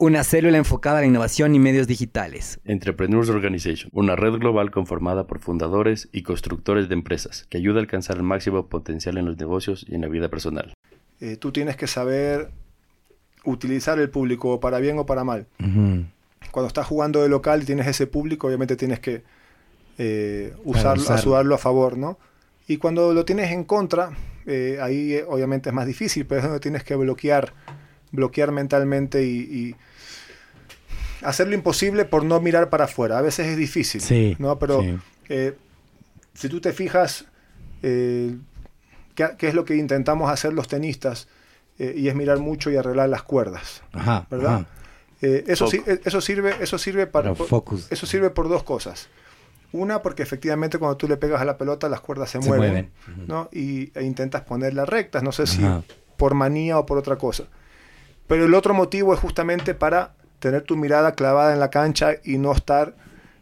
una célula enfocada a la innovación y medios digitales. Entrepreneurs Organization, una red global conformada por fundadores y constructores de empresas que ayuda a alcanzar el máximo potencial en los negocios y en la vida personal. Eh, tú tienes que saber utilizar el público para bien o para mal. Cuando estás jugando de local y tienes ese público, obviamente tienes que eh, usarlo, ayudarlo a favor, ¿no? Y cuando lo tienes en contra, eh, ahí obviamente es más difícil, pero es donde tienes que bloquear, bloquear mentalmente y hacer lo imposible por no mirar para afuera. A veces es difícil, sí, ¿no? Pero eh, si tú te fijas, eh, ¿qué, es lo que intentamos hacer los tenistas? Eh, y es mirar mucho y arreglar las cuerdas, ajá, ¿verdad? eso, eso, sirve, eso, sirve para, eso sirve por dos cosas. Una, porque efectivamente cuando tú le pegas a la pelota las cuerdas se, mueven, ¿no? Y, e intentas ponerlas rectas, no sé si por manía o por otra cosa. Pero el otro motivo es justamente para tener tu mirada clavada en la cancha y no estar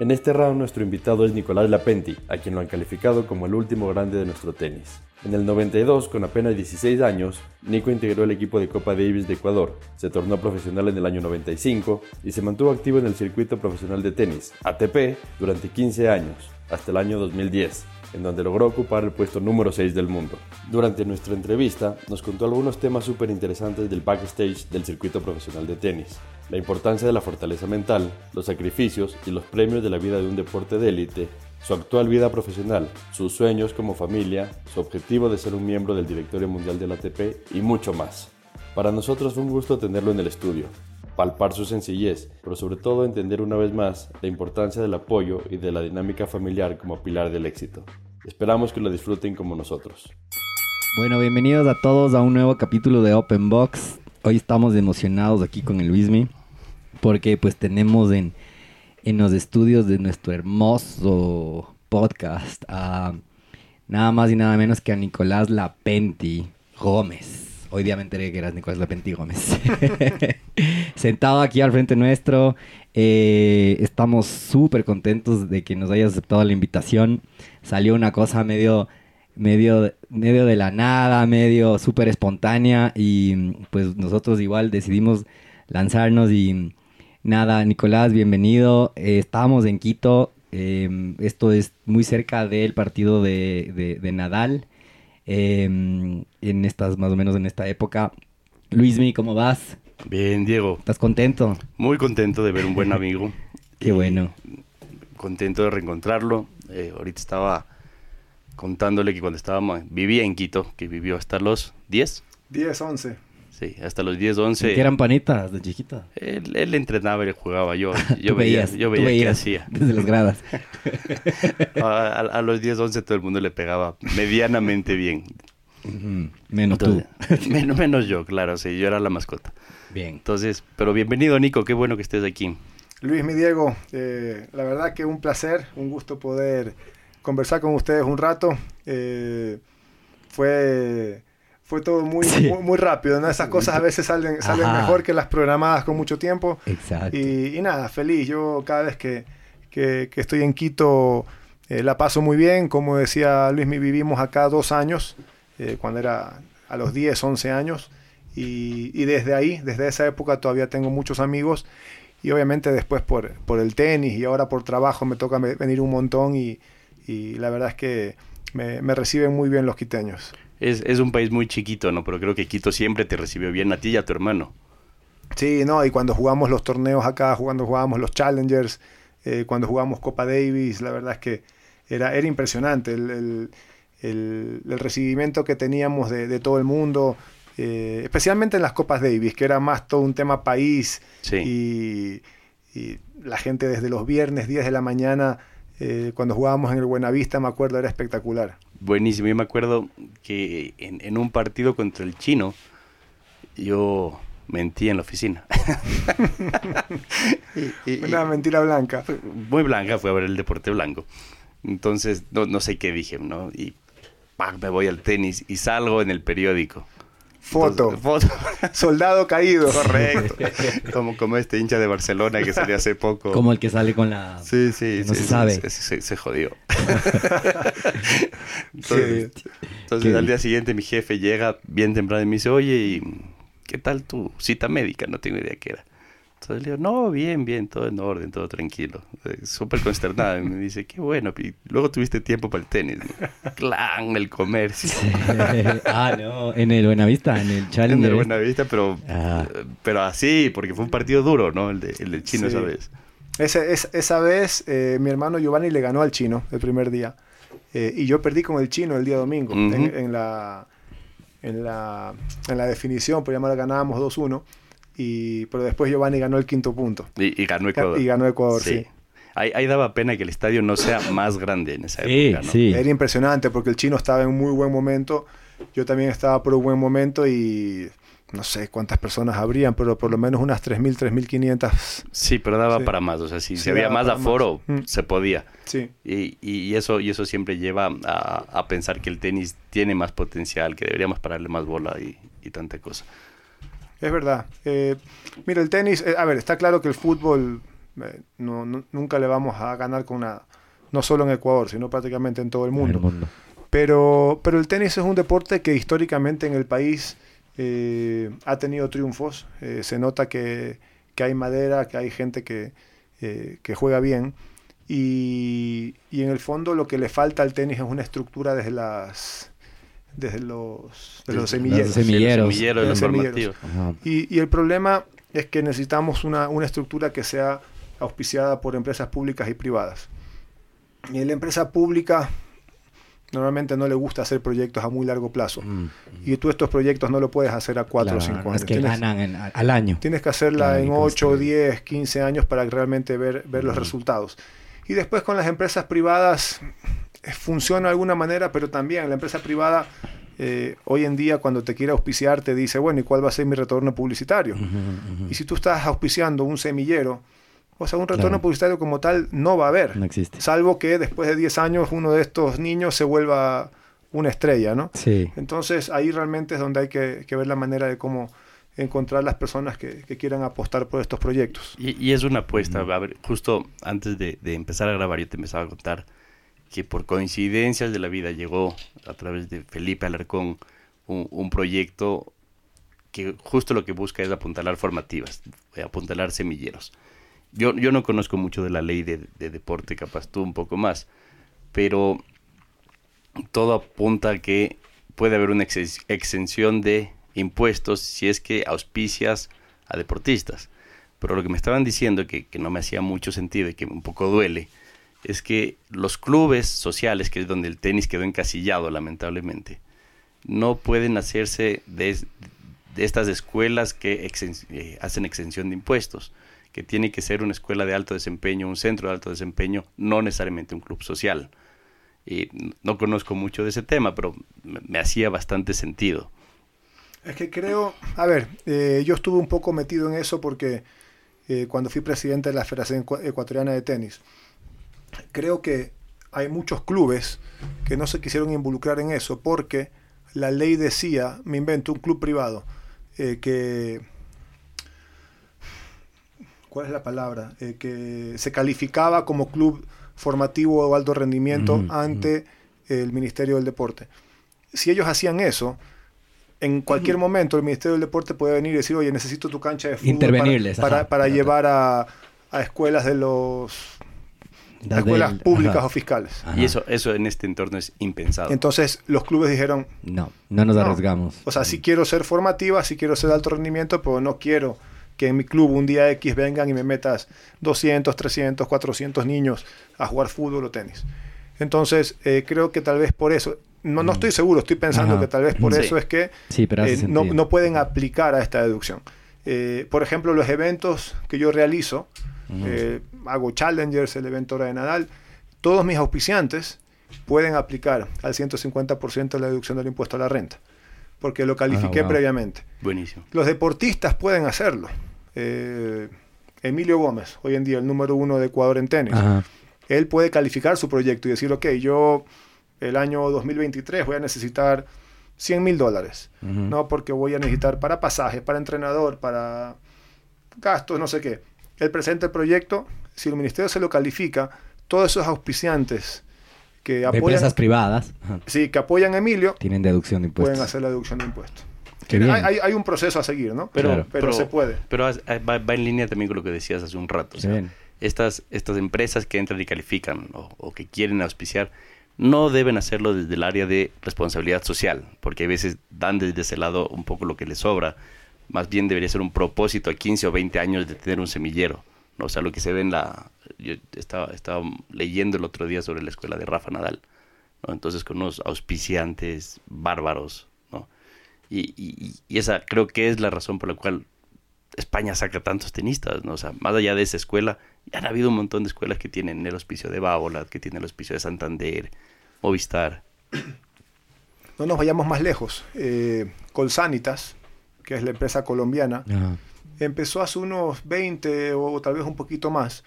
En este round nuestro invitado es Nicolás Lapenti, a quien lo han calificado como el último grande de nuestro tenis. En el 92, con apenas 16 años, Nico integró el equipo de Copa Davis de Ecuador, se tornó profesional en el año 95 y se mantuvo activo en el circuito profesional de tenis, ATP, durante 15 años, hasta el año 2010, en donde logró ocupar el puesto número 6 del mundo. Durante nuestra entrevista nos contó algunos temas súper interesantes del backstage del circuito profesional de tenis, la importancia de la fortaleza mental, los sacrificios y los premios de la vida de un deporte de élite, su actual vida profesional, sus sueños como familia, su objetivo de ser un miembro del directorio mundial del ATP y mucho más. Para nosotros fue un gusto tenerlo en el estudio, palpar su sencillez, pero sobre todo entender una vez más la importancia del apoyo y de la dinámica familiar como pilar del éxito. Esperamos que lo disfruten como nosotros. Bueno, bienvenidos a todos a un nuevo capítulo de Open Box. Hoy estamos emocionados aquí con el Luismi porque pues tenemos en, en los estudios de nuestro hermoso podcast a nada más y nada menos que a Nicolás Lapenti Gómez. Hoy día me enteré que eras Nicolás Lapenti Gómez. Sentado aquí al frente nuestro. Eh, estamos súper contentos de que nos hayas aceptado la invitación. Salió una cosa medio, medio, medio de la nada, medio súper espontánea y pues nosotros igual decidimos lanzarnos y nada, Nicolás, bienvenido. Eh, estábamos en Quito. Em, esto es muy cerca del partido de, de Nadal. Em, en estas, más o menos en esta época. Luismi, ¿cómo vas? Bien, Diego. ¿Estás contento? Muy contento de ver un buen amigo. Qué bueno. Contento de reencontrarlo. Eh, ahorita estaba contándole que cuando estábamos, vivía en Quito, que vivió hasta los 10. 10, 11. Sí, hasta los 10, 11. ¿Que eran panitas de chiquita? Él, entrenaba y jugaba. Yo, yo veía, yo veía qué hacía. Desde las gradas. a, los 10, 11 todo el mundo le pegaba medianamente bien. Menos tú. Menos, menos yo, claro. Sí, yo era la mascota. Bien. Entonces, pero bienvenido, Nico. Qué bueno que estés aquí. Luis, mi Diego, eh, la verdad que un placer, un gusto poder conversar con ustedes un rato. Eh, fue fue todo muy, muy, rápido, ¿no? Esas cosas a veces salen, salen mejor que las programadas con mucho tiempo. Exacto. Y, nada, feliz. Yo cada vez que, que, estoy en Quito eh, la paso muy bien. Como decía Luis, vivimos acá dos años, cuando era a los 10, 11 años. Y, y, desde ahí, desde esa época, todavía tengo muchos amigos. Y obviamente después por, por el tenis y ahora por trabajo me toca venir un montón y, y la verdad es que me, me reciben muy bien los quiteños es, un país muy chiquito, ¿no? Pero creo que Quito siempre te recibió bien a ti y a tu hermano. Sí, no, y cuando jugamos los torneos acá, cuando jugábamos los Challengers, eh, cuando jugamos Copa Davis, la verdad es que era, era impresionante. El, el, recibimiento que teníamos de, todo el mundo, eh, especialmente en las Copas Davis, que era más todo un tema país y, la gente desde los viernes 10 de la mañana, eh, cuando jugábamos en el Buenavista, me acuerdo, era espectacular. Buenísimo, yo me acuerdo que en, en un partido contra el chino, yo mentí en la oficina. Una mentira blanca. Muy blanca, fue a ver el deporte blanco. Entonces, no, no sé qué dije, ¿no? Y me voy al tenis y salgo en el periódico. Foto. foto. Soldado caído. Correcto. como, como este hincha de Barcelona que salió hace poco. Como el que sale con la... Sí, sí. No se sabe. Se, jodió. entonces, entonces al día siguiente mi jefe llega bien temprano y me dice, oye, ¿y ¿qué tal tu cita médica? No tengo idea qué era. Entonces le digo, no, bien, bien, todo en orden, todo tranquilo. Eh, súper consternada. Y me dice, qué bueno. Y luego tuviste tiempo para el tenis. Clan, el comercio. ah, no, en el Buenavista, en el Challenger. En el Buenavista, pero, ah. pero así, porque fue un partido duro, ¿no? El, de, el del chino esa vez. esa vez eh, mi hermano Giovanni le ganó al chino el primer día. Eh, y yo perdí con el chino el día domingo en, la, en, la, en la definición, por llamar ganábamos 2-1 y, pero después Giovanni ganó el quinto punto. Y, ganó Ecuador. Y ganó Ecuador, sí. Ahí, daba pena que el estadio no sea más grande en esa época. Sí. Era impresionante porque el chino estaba en un muy buen momento. Yo también estaba por un buen momento y no sé cuántas personas habrían, pero por lo menos unas 3.000, 3.500. Sí, pero daba para más. O sea, si, había más aforo, mm. se podía. Sí. Y, y, eso, y eso siempre lleva a, a, pensar que el tenis tiene más potencial, que deberíamos pararle más bola y, y tanta cosa. Es verdad. Eh, mira, el tenis, eh, a ver, está claro que el fútbol eh, no, nunca le vamos a ganar con una, no solo en Ecuador, sino prácticamente en todo el mundo. Pero, pero el tenis es un deporte que históricamente en el país ha tenido triunfos. se nota que, que, hay madera, que hay gente que, que juega bien. Y, y en el fondo lo que le falta al tenis es una estructura desde las desde los, los semilleros. semilleros. Y, el problema es que necesitamos una, estructura que sea auspiciada por empresas públicas y privadas. Y la empresa pública normalmente no le gusta hacer proyectos a muy largo plazo. Mm. Y tú estos proyectos no lo puedes hacer a 4 o 5 años. que ganan al año. Tienes que hacerla en 8, 10, 15 años para realmente ver, ver los resultados. Y después con las empresas privadas funciona de alguna manera, pero también la empresa privada eh, hoy en día cuando te quiere auspiciar te dice, bueno, ¿y cuál va a ser mi retorno publicitario? Y si tú estás auspiciando un semillero, o sea, un retorno publicitario como tal no va a haber. No existe. Salvo que después de 10 años uno de estos niños se vuelva una estrella, ¿no? Sí. Entonces ahí realmente es donde hay que, ver la manera de cómo encontrar las personas que, quieran apostar por estos proyectos. Y, es una apuesta. A ver, justo antes de, de empezar a grabar yo te empezaba a contar que por coincidencias de la vida llegó a través de Felipe Alarcón un, proyecto que justo lo que busca es apuntalar formativas, apuntalar semilleros. Yo, yo no conozco mucho de la ley de, deporte, capaz tú un poco más, pero todo apunta a que puede haber una exención de impuestos si es que auspicias a deportistas. Pero lo que me estaban diciendo, que, que no me hacía mucho sentido y que un poco duele, es que los clubes sociales, que es donde el tenis quedó encasillado lamentablemente, no pueden hacerse de, estas escuelas que eh, hacen exención de impuestos, que tiene que ser una escuela de alto desempeño, un centro de alto desempeño, no necesariamente un club social. Y no conozco mucho de ese tema, pero me, hacía bastante sentido. Es que creo, a ver, eh, yo estuve un poco metido en eso porque eh, cuando fui presidente de la Federación Ecuatoriana de Tenis, creo que hay muchos clubes que no se quisieron involucrar en eso porque la ley decía, me invento, un club privado, eh, que... ¿Cuál es la palabra? Eh, que se calificaba como club formativo o alto rendimiento ante el Ministerio del Deporte. Si ellos hacían eso, en cualquier momento el Ministerio del Deporte puede venir y decir, oye, necesito tu cancha de fútbol para, para, llevar a, a escuelas de los escuelas públicas o fiscales. Y eso, eso en este entorno es impensado. Entonces los clubes dijeron... No, no nos arriesgamos. O sea, si quiero ser formativa, si quiero ser de alto rendimiento, pero no quiero que en mi club un día X vengan y me metas 200, 300, 400 niños a jugar fútbol o tenis. Entonces, eh, creo que tal vez por eso, no, no estoy seguro, estoy pensando que tal vez por eso es que eh, no, no, pueden aplicar a esta deducción. Eh, por ejemplo, los eventos que yo realizo, eh, hago Challengers, el evento de Nadal, todos mis auspiciantes pueden aplicar al 150% de la deducción del impuesto a la renta, porque lo califiqué ah, previamente. Buenísimo. Los deportistas pueden hacerlo. Emilio Gómez, hoy en día el número uno de Ecuador en tenis, él puede calificar su proyecto y decir, ok, yo el año 2023 voy a necesitar 100 mil dólares, ¿no? Porque voy a necesitar para pasajes, para entrenador, para gastos, no sé qué. Él presenta el proyecto, si el ministerio se lo califica, todos esos auspiciantes que apoyan... empresas privadas. Sí, que apoyan a Emilio. Tienen deducción de impuestos. Pueden hacer la deducción de impuestos. Hay, hay, un proceso a seguir, ¿no? Pero, pero, se puede. Pero va, en línea también con lo que decías hace un rato. estas, estas empresas que entran y califican o que quieren auspiciar, no deben hacerlo desde el área de responsabilidad social, porque a veces dan desde ese lado un poco lo que les sobra. Más bien debería ser un propósito a 15 o 20 años de tener un semillero. ¿no? O sea, lo que se ve en la... Yo estaba, estaba leyendo el otro día sobre la escuela de Rafa Nadal, ¿no? Entonces con unos auspiciantes bárbaros, ¿no? Y, y, esa creo que es la razón por la cual España saca tantos tenistas, ¿no? O sea, más allá de esa escuela, ya han habido un montón de escuelas que tienen el auspicio de Bábola, que tienen el auspicio de Santander, Movistar. No nos vayamos más lejos. Eh, Colsanitas, que es la empresa colombiana, empezó hace unos 20 o tal vez un poquito más.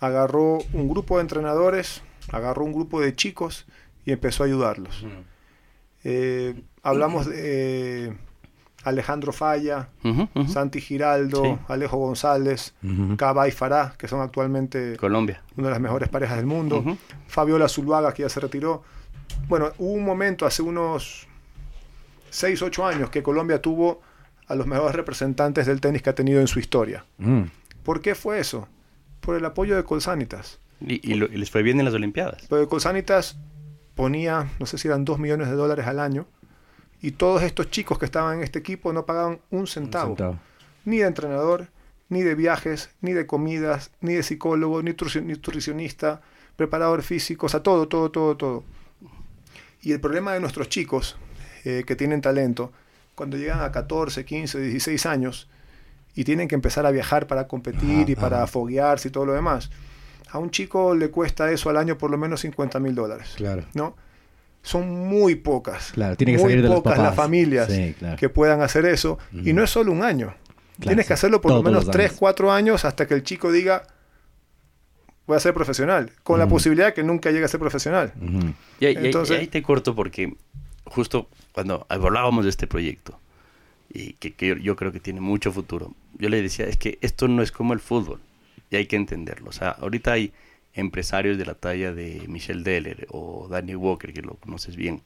Agarró un grupo de entrenadores, agarró un grupo de chicos y empezó a ayudarlos. Eh, hablamos de Alejandro Falla, Santi Giraldo, Alejo González, Caba y Fará, que son actualmente Colombia. una de las mejores parejas del mundo, Fabiola Zuluaga, que ya se retiró. Bueno, hubo un momento hace unos 6, 8 años que Colombia tuvo a los mejores representantes del tenis que ha tenido en su historia. Mm. ¿Por qué fue eso? Por el apoyo de Colsanitas. ¿Y, les fue bien en las Olimpiadas? Pero Colsanitas ponía, no sé si eran 2 millones de dólares al año y todos estos chicos que estaban en este equipo no pagaban un centavo, Ni de entrenador, ni de viajes, ni de comidas, ni de psicólogo, ni nutricionista, preparador físico, o sea, todo, todo, todo, todo. Y el problema de nuestros chicos eh, que tienen talento, cuando llegan a 14, 15, 16 años y tienen que empezar a viajar para competir y para foguearse y todo lo demás, a un chico le cuesta eso al año por lo menos 50 mil dólares. Claro. ¿no? son muy pocas. Claro, tiene que muy salir de pocas las familias que puedan hacer eso. Y no es solo un año. Tienes que hacerlo por lo menos 3, 4 años hasta que el chico diga, voy a ser profesional, con la posibilidad de que nunca llegue a ser profesional. y, Entonces, ahí te corto porque justo cuando hablábamos de este proyecto, y que, yo creo que tiene mucho futuro, yo le decía, es que esto no es como el fútbol, y hay que entenderlo. O sea, ahorita hay empresarios de la talla de Michelle Deller o Danny Walker, que lo conoces bien,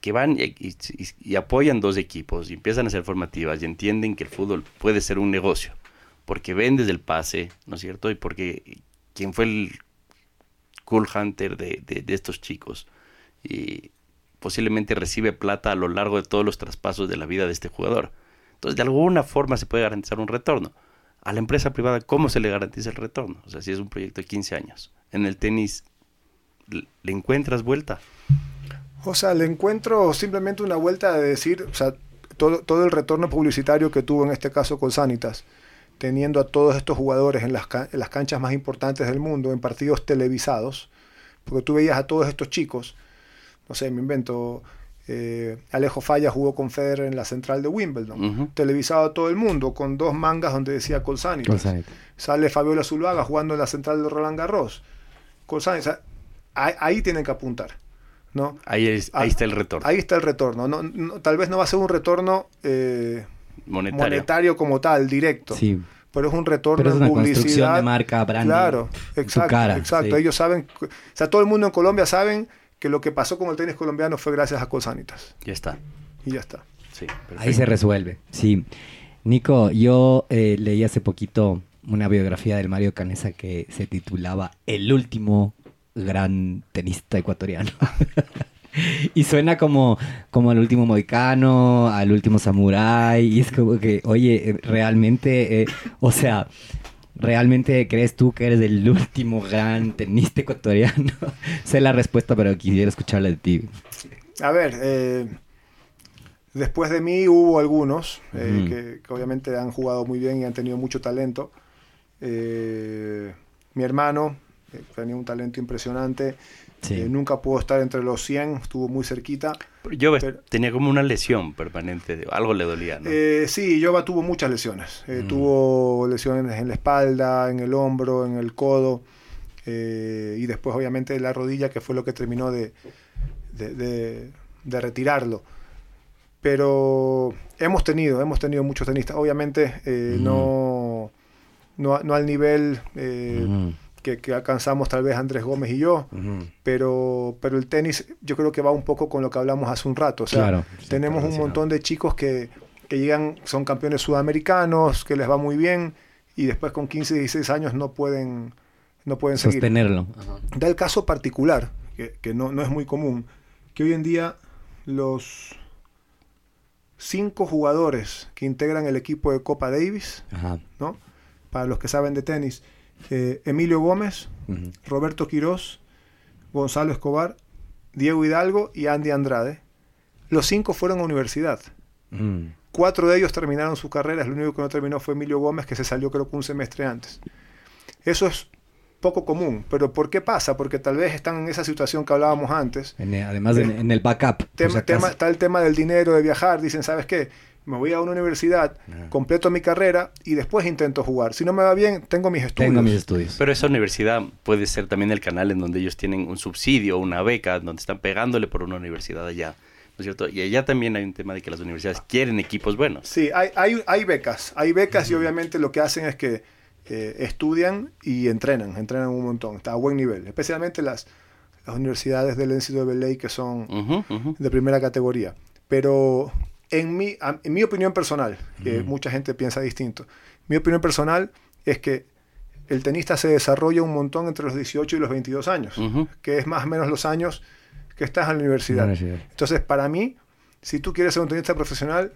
que van y, apoyan dos equipos y empiezan a hacer formativas y entienden que el fútbol puede ser un negocio, porque vendes el pase, ¿no es cierto? Y porque quien fue el cool hunter de, de estos chicos y posiblemente recibe plata a lo largo de todos los traspasos de la vida de este jugador. Entonces, de alguna forma se puede garantizar un retorno a la empresa privada, ¿cómo se le garantiza el retorno? O sea, si es un proyecto de 15 años. En el tenis, ¿le encuentras vuelta? O sea, le encuentro simplemente una vuelta de decir, o sea, todo, todo el retorno publicitario que tuvo en este caso con Sanitas, teniendo a todos estos jugadores en las, en las canchas más importantes del mundo, en partidos televisados, porque tú veías a todos estos chicos, no sé, me invento, eh, Alejo Falla jugó con Federer en la central de Wimbledon, televisado a todo el mundo, con dos mangas donde decía Colsanit. Sale Fabiola Zuluaga jugando en la central de Roland Garros. Colsanit, ahí, tienen que apuntar. ¿no? Ahí, ahí está el retorno. Ahí está el retorno. No, tal vez no va a ser un retorno eh, monetario. como tal, directo. Pero es un retorno es una publicidad. de marca, branding. Claro, exacto. exacto. Ellos saben, o sea, todo el mundo en Colombia saben que lo que pasó con el tenis colombiano fue gracias a Colsanitas. Ya está. Y ya está. Sí, Ahí se resuelve, sí. Nico, yo eh, leí hace poquito una biografía del Mario Canesa que se titulaba El último gran tenista ecuatoriano. y suena como, como al último moicano, al último samurái, y es como que, oye, eh, realmente, eh, o sea, ¿Realmente crees tú que eres el último gran tenista ecuatoriano? sé la respuesta, pero quisiera escucharla de ti. A ver, eh, después de mí hubo algunos eh, que, obviamente han jugado muy bien y han tenido mucho talento. mi hermano tenía un talento impresionante. Nunca pudo estar entre los 100, estuvo muy cerquita. Yo tenía como una lesión permanente, algo le dolía, ¿no? sí, Jova tuvo muchas lesiones. Mm. Tuvo lesiones en la espalda, en el hombro, en el codo. Eh, y después obviamente la rodilla, que fue lo que terminó de, de, retirarlo. Pero hemos tenido, hemos tenido muchos tenistas, obviamente eh, no, no, al nivel eh, que, alcanzamos tal vez Andrés Gómez y yo, pero, pero el tenis yo creo que va un poco con lo que hablamos hace un rato. O sea, tenemos un montón de chicos que, que llegan, son campeones sudamericanos, que les va muy bien, y después con 15, 16 años no pueden no pueden sostenerlo. Da el caso particular, que, no, es muy común, que hoy en día los cinco jugadores que integran el equipo de Copa Davis, ¿no? para los que saben de tenis, eh, Emilio Gómez, Roberto Quirós, Gonzalo Escobar, Diego Hidalgo y Andy Andrade, los cinco fueron a universidad. Mm. Cuatro de ellos terminaron su carrera, el único que no terminó fue Emilio Gómez, que se salió creo que un semestre antes. Eso es poco común. ¿Pero por qué pasa? Porque tal vez están en esa situación que hablábamos antes. además, en, el backup. Tema, está el tema del dinero, de viajar. Dicen, ¿sabes qué? Me voy a una universidad, completo mi carrera y después intento jugar. Si no me va bien, tengo mis estudios. Tengo mis estudios. Pero esa universidad puede ser también el canal en donde ellos tienen un subsidio, una beca, donde están pegándole por una universidad allá. ¿No es cierto? Y allá también hay un tema de que las universidades quieren equipos buenos. Sí, hay, hay, hay becas. Hay becas y obviamente lo que hacen es que eh, estudian y entrenan, entrenan un montón, está a buen nivel, especialmente las, las universidades del NCAA que son de primera categoría. Pero en mi, en mi opinión personal, que mucha gente piensa distinto, mi opinión personal es que el tenista se desarrolla un montón entre los 18 y los 22 años, que es más o menos los años que estás en la universidad. Entonces, para mí, si tú quieres ser un tenista profesional...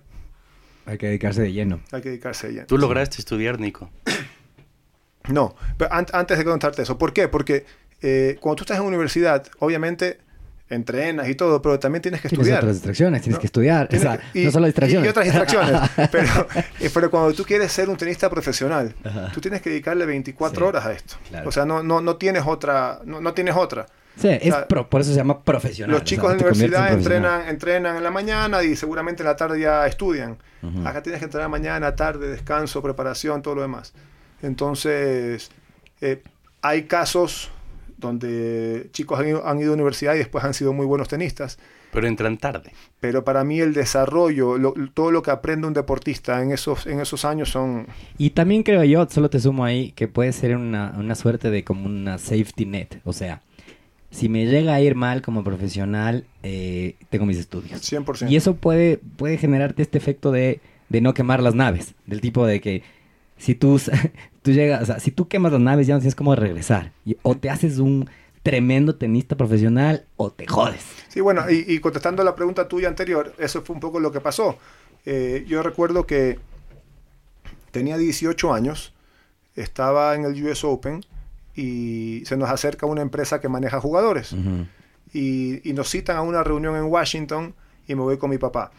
Hay que dedicarse de lleno. Hay que dedicarse de lleno. ¿Tú lograste estudiar, Nico? No, pero antes de contarte eso, ¿por qué? Porque eh, cuando tú estás en universidad, obviamente entrenas y todo, pero también tienes que estudiar. Tienes otras distracciones, tienes que estudiar. no solo distracciones. Y, otras distracciones. Pero, cuando tú quieres ser un tenista profesional, tú tienes que dedicarle 24 horas a esto. O sea, no, no, no tienes otra. No, tienes otra. Sí, es por eso se llama profesional. Los chicos de la universidad entrenan, entrenan en la mañana y seguramente en la tarde ya estudian. Acá tienes que entrenar mañana, tarde, descanso, preparación, todo lo demás. Entonces, eh, hay casos donde chicos han ido, a la universidad y después han sido muy buenos tenistas. Pero entran tarde. Pero para mí el desarrollo, todo lo que aprende un deportista en esos, en esos años son... Y también creo yo, solo te sumo ahí, que puede ser una, una suerte de como una safety net. O sea, si me llega a ir mal como profesional, eh, tengo mis estudios. 100%. Y eso puede, puede generarte este efecto de, de no quemar las naves. Del tipo de que si tú, tú llegas, o sea, si tú quemas las naves ya no tienes cómo regresar. o te haces un tremendo tenista profesional o te jodes. Sí, bueno, y, contestando a la pregunta tuya anterior, eso fue un poco lo que pasó. Eh, yo recuerdo que tenía 18 años, estaba en el US Open y se nos acerca una empresa que maneja jugadores. y, y, nos citan a una reunión en Washington y me voy con mi papá.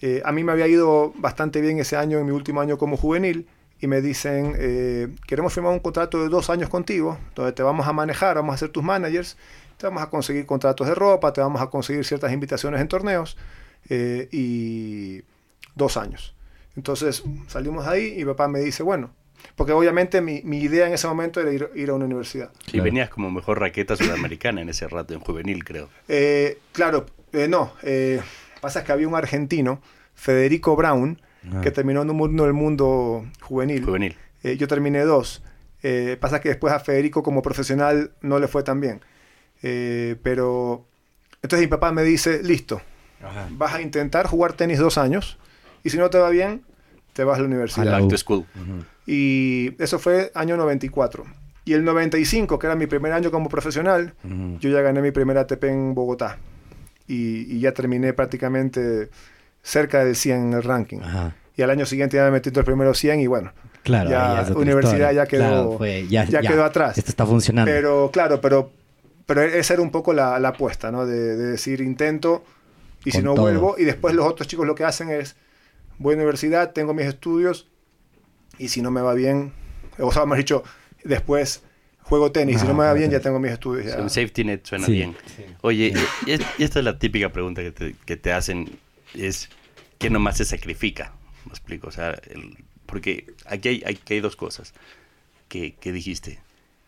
Eh, a mí me había ido bastante bien ese año, en mi último año como juvenil, y me dicen, eh, queremos firmar un contrato de dos años contigo, donde te vamos a manejar, vamos a ser tus managers, te vamos a conseguir contratos de ropa, te vamos a conseguir ciertas invitaciones en torneos, eh, y dos años. Entonces salimos de ahí y papá me dice, bueno, porque obviamente mi, idea en ese momento era ir, a una universidad. Y venías como mejor raqueta sudamericana en ese rato, en juvenil creo. Eh, claro, no, pasa es que había un argentino, Federico Brown, que terminó en un mundo del mundo juvenil. Juvenil. Eh, yo terminé dos. Eh, pasa que después a Federico como profesional no le fue tan bien. Eh, pero entonces mi papá me dice, listo, vas a intentar jugar tenis dos años y si no te va bien, te vas a la universidad. A school. Y eso fue año 94. Y el 95, que era mi primer año como profesional, yo ya gané mi primer ATP en Bogotá. Y, y ya terminé prácticamente cerca del 100 en el ranking. Y al año siguiente ya me metí entre los primeros 100 y bueno, claro, ya, universidad ya quedó, ya, quedó atrás. Esto está funcionando. Pero claro, pero pero esa era un poco la, la apuesta, ¿no? De, decir, intento, y si no vuelvo, y después los otros chicos lo que hacen es, voy a la universidad, tengo mis estudios, y si no me va bien, o sea, hemos dicho, después juego tenis, si no me va bien, ya tengo mis estudios. Un safety net suena bien. Oye, y, esta es la típica pregunta que te, que te hacen, es, ¿qué nomás se sacrifica? Me explico, o sea, porque aquí hay, hay, hay dos cosas que, que dijiste.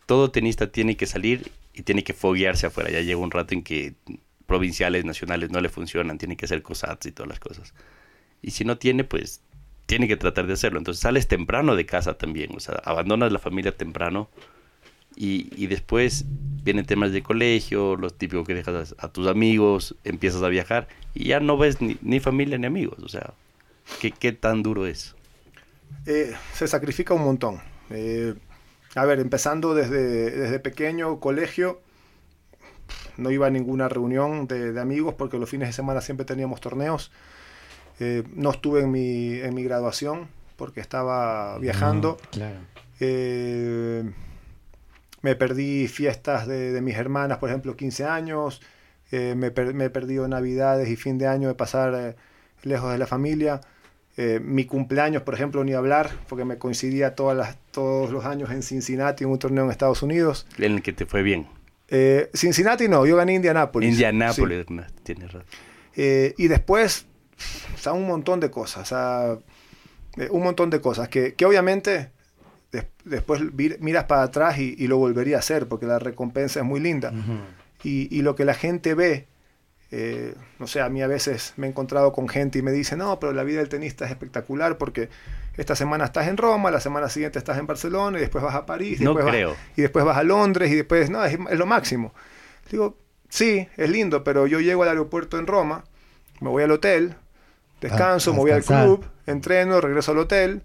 Todo tenista tiene que salir y tiene que foguearse afuera. Ya llega un rato en que provinciales, nacionales no le funcionan, tiene que hacer cosats y todas las cosas. Y si no tiene, pues tiene que tratar de hacerlo. Entonces sales temprano de casa también, o sea, abandonas la familia temprano y, y después vienen temas de colegio, los típicos que dejas a, tus amigos, empiezas a viajar y ya no ves ni, familia ni amigos. O sea, ¿qué, qué tan duro es? Eh, se sacrifica un montón. Eh, a ver, empezando desde, desde pequeño, colegio, no iba a ninguna reunión de, amigos porque los fines de semana siempre teníamos torneos. Eh, no estuve en mi, en mi graduación porque estaba viajando. Eh, me perdí fiestas de, mis hermanas, por ejemplo, 15 años. Eh, me, me, he perdido navidades y fin de año de pasar lejos de la familia. Eh, mi cumpleaños, por ejemplo, ni hablar, porque me coincidía todas las, todos los años en Cincinnati, en un torneo en Estados Unidos. En el que te fue bien. Eh, Cincinnati no, yo gané Indianápolis. Indianápolis, tienes razón. Eh, y después, o sea, un montón de cosas, o sea, un montón de cosas que, que obviamente después miras para atrás y, lo volvería a hacer, porque la recompensa es muy linda. y, y, lo que la gente ve eh, no sé, a mí a veces me he encontrado con gente y me dice, no, pero la vida del tenista es espectacular porque esta semana estás en Roma, la semana siguiente estás en Barcelona y después vas a París, y, después, Vas, y después vas a Londres y después, no, es, lo máximo. Digo, sí, es lindo, pero yo llego al aeropuerto en Roma, me voy al hotel, descanso, me voy al club, entreno, regreso al hotel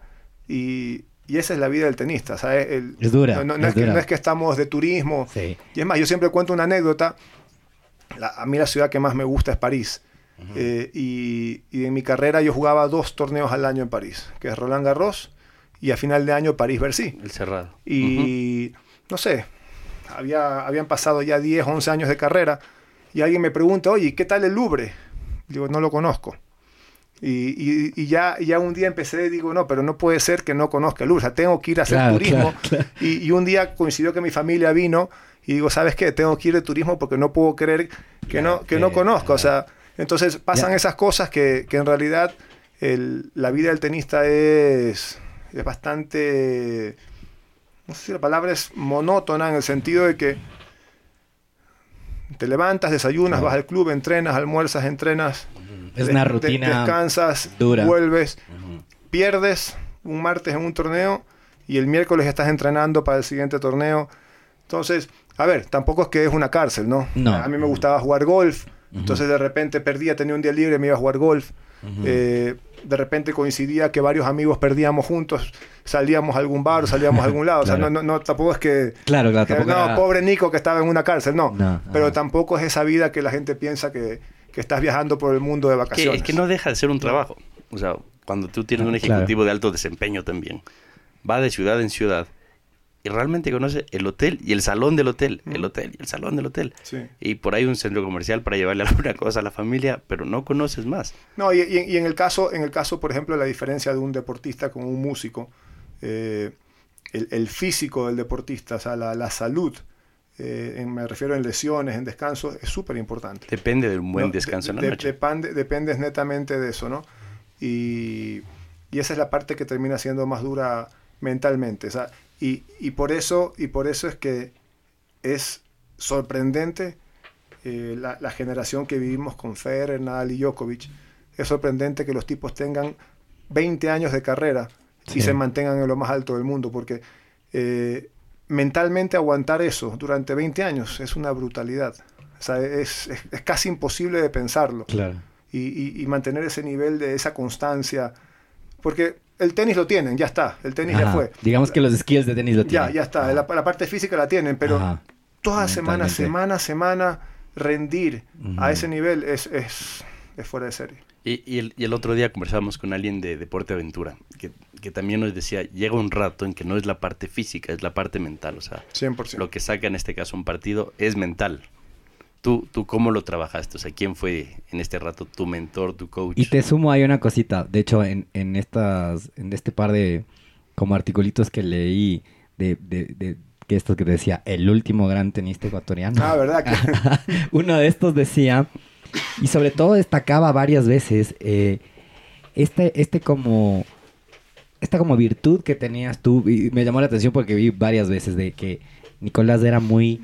y, esa es la vida del tenista. es dura. No, es, Que, estamos de turismo. Y es más, yo siempre cuento una anécdota a mí la ciudad que más me gusta es París. Eh, y, en mi carrera yo jugaba dos torneos al año en París, que es Roland Garros y a final de año París-Bercy. El cerrado. Y no sé, había, habían pasado ya 10, 11 años de carrera y alguien me pregunta, oye, ¿qué tal el Louvre? Digo, no lo conozco. Y, ya, ya un día empecé, digo, no, pero no puede ser que no conozca el sea, tengo que ir a hacer turismo. Y, un día coincidió que mi familia vino y digo, ¿sabes qué? Tengo que ir de turismo porque no puedo creer que, no, que no conozco. O sea, entonces pasan esas cosas que, que en realidad el, la vida del tenista es, es bastante, no sé si la palabra es monótona en el sentido de que te levantas, desayunas, vas al club, entrenas, almuerzas, entrenas. Es una rutina. descansas, vuelves, pierdes un martes en un torneo y el miércoles estás entrenando para el siguiente torneo. Entonces, a ver, tampoco es que es una cárcel, ¿no? no. A mí me gustaba jugar golf, entonces de repente perdía, tenía un día libre, me iba a jugar golf. Eh, de repente coincidía que varios amigos perdíamos juntos, salíamos a algún bar salíamos a algún lado. O sea, no, no, tampoco es que. Claro, claro. no, pobre Nico que estaba en una cárcel, no. Pero tampoco es esa vida que la gente piensa que, que estás viajando por el mundo de vacaciones. es que no deja de ser un trabajo. O sea, cuando tú tienes un ejecutivo de alto desempeño también, va de ciudad en ciudad y realmente conoce el hotel y el salón del hotel, el hotel y el salón del hotel. Y por ahí un centro comercial para llevarle alguna cosa a la familia, pero no conoces más. No, y, en, el caso, en el caso, por ejemplo, la diferencia de un deportista con un músico, eh, el, físico del deportista, o sea, la, salud, eh, me refiero en lesiones, en descanso, es súper importante. Depende de un buen descanso en la noche. Depende, netamente de eso, ¿no? Y, y esa es la parte que termina siendo más dura mentalmente. O sea, y, por eso, y por eso es que es sorprendente eh, la, generación que vivimos con Federer, Nadal y Djokovic. Es sorprendente que los tipos tengan 20 años de carrera y se mantengan en lo más alto del mundo, porque eh, mentalmente aguantar eso durante 20 años es una brutalidad. O sea, es, casi imposible de pensarlo. Y, y, mantener ese nivel de esa constancia. Porque el tenis lo tienen, ya está, el tenis ya fue. Digamos que los skills de tenis lo tienen. Ya, ya está, la, parte física la tienen, pero toda semana, semana, semana, rendir a ese nivel es, es, fuera de serie. Y, el, otro día conversamos con alguien de Deporte Aventura, que que también nos decía, llega un rato en que no es la parte física, es la parte mental. O sea, 100%. lo que saca en este caso un partido es mental. ¿Tú, ¿Tú cómo lo trabajaste? O sea, ¿quién fue en este rato tu mentor, tu coach? Y te sumo hay una cosita. De hecho, en, en estas, en este par de como articulitos que leí de, de, de que esto que decía el último gran tenista ecuatoriano. Ah, ¿verdad? Uno de estos decía, y sobre todo destacaba varias veces, eh, este, este como esta como virtud que tenías tú, y me llamó la atención porque vi varias veces de que Nicolás era muy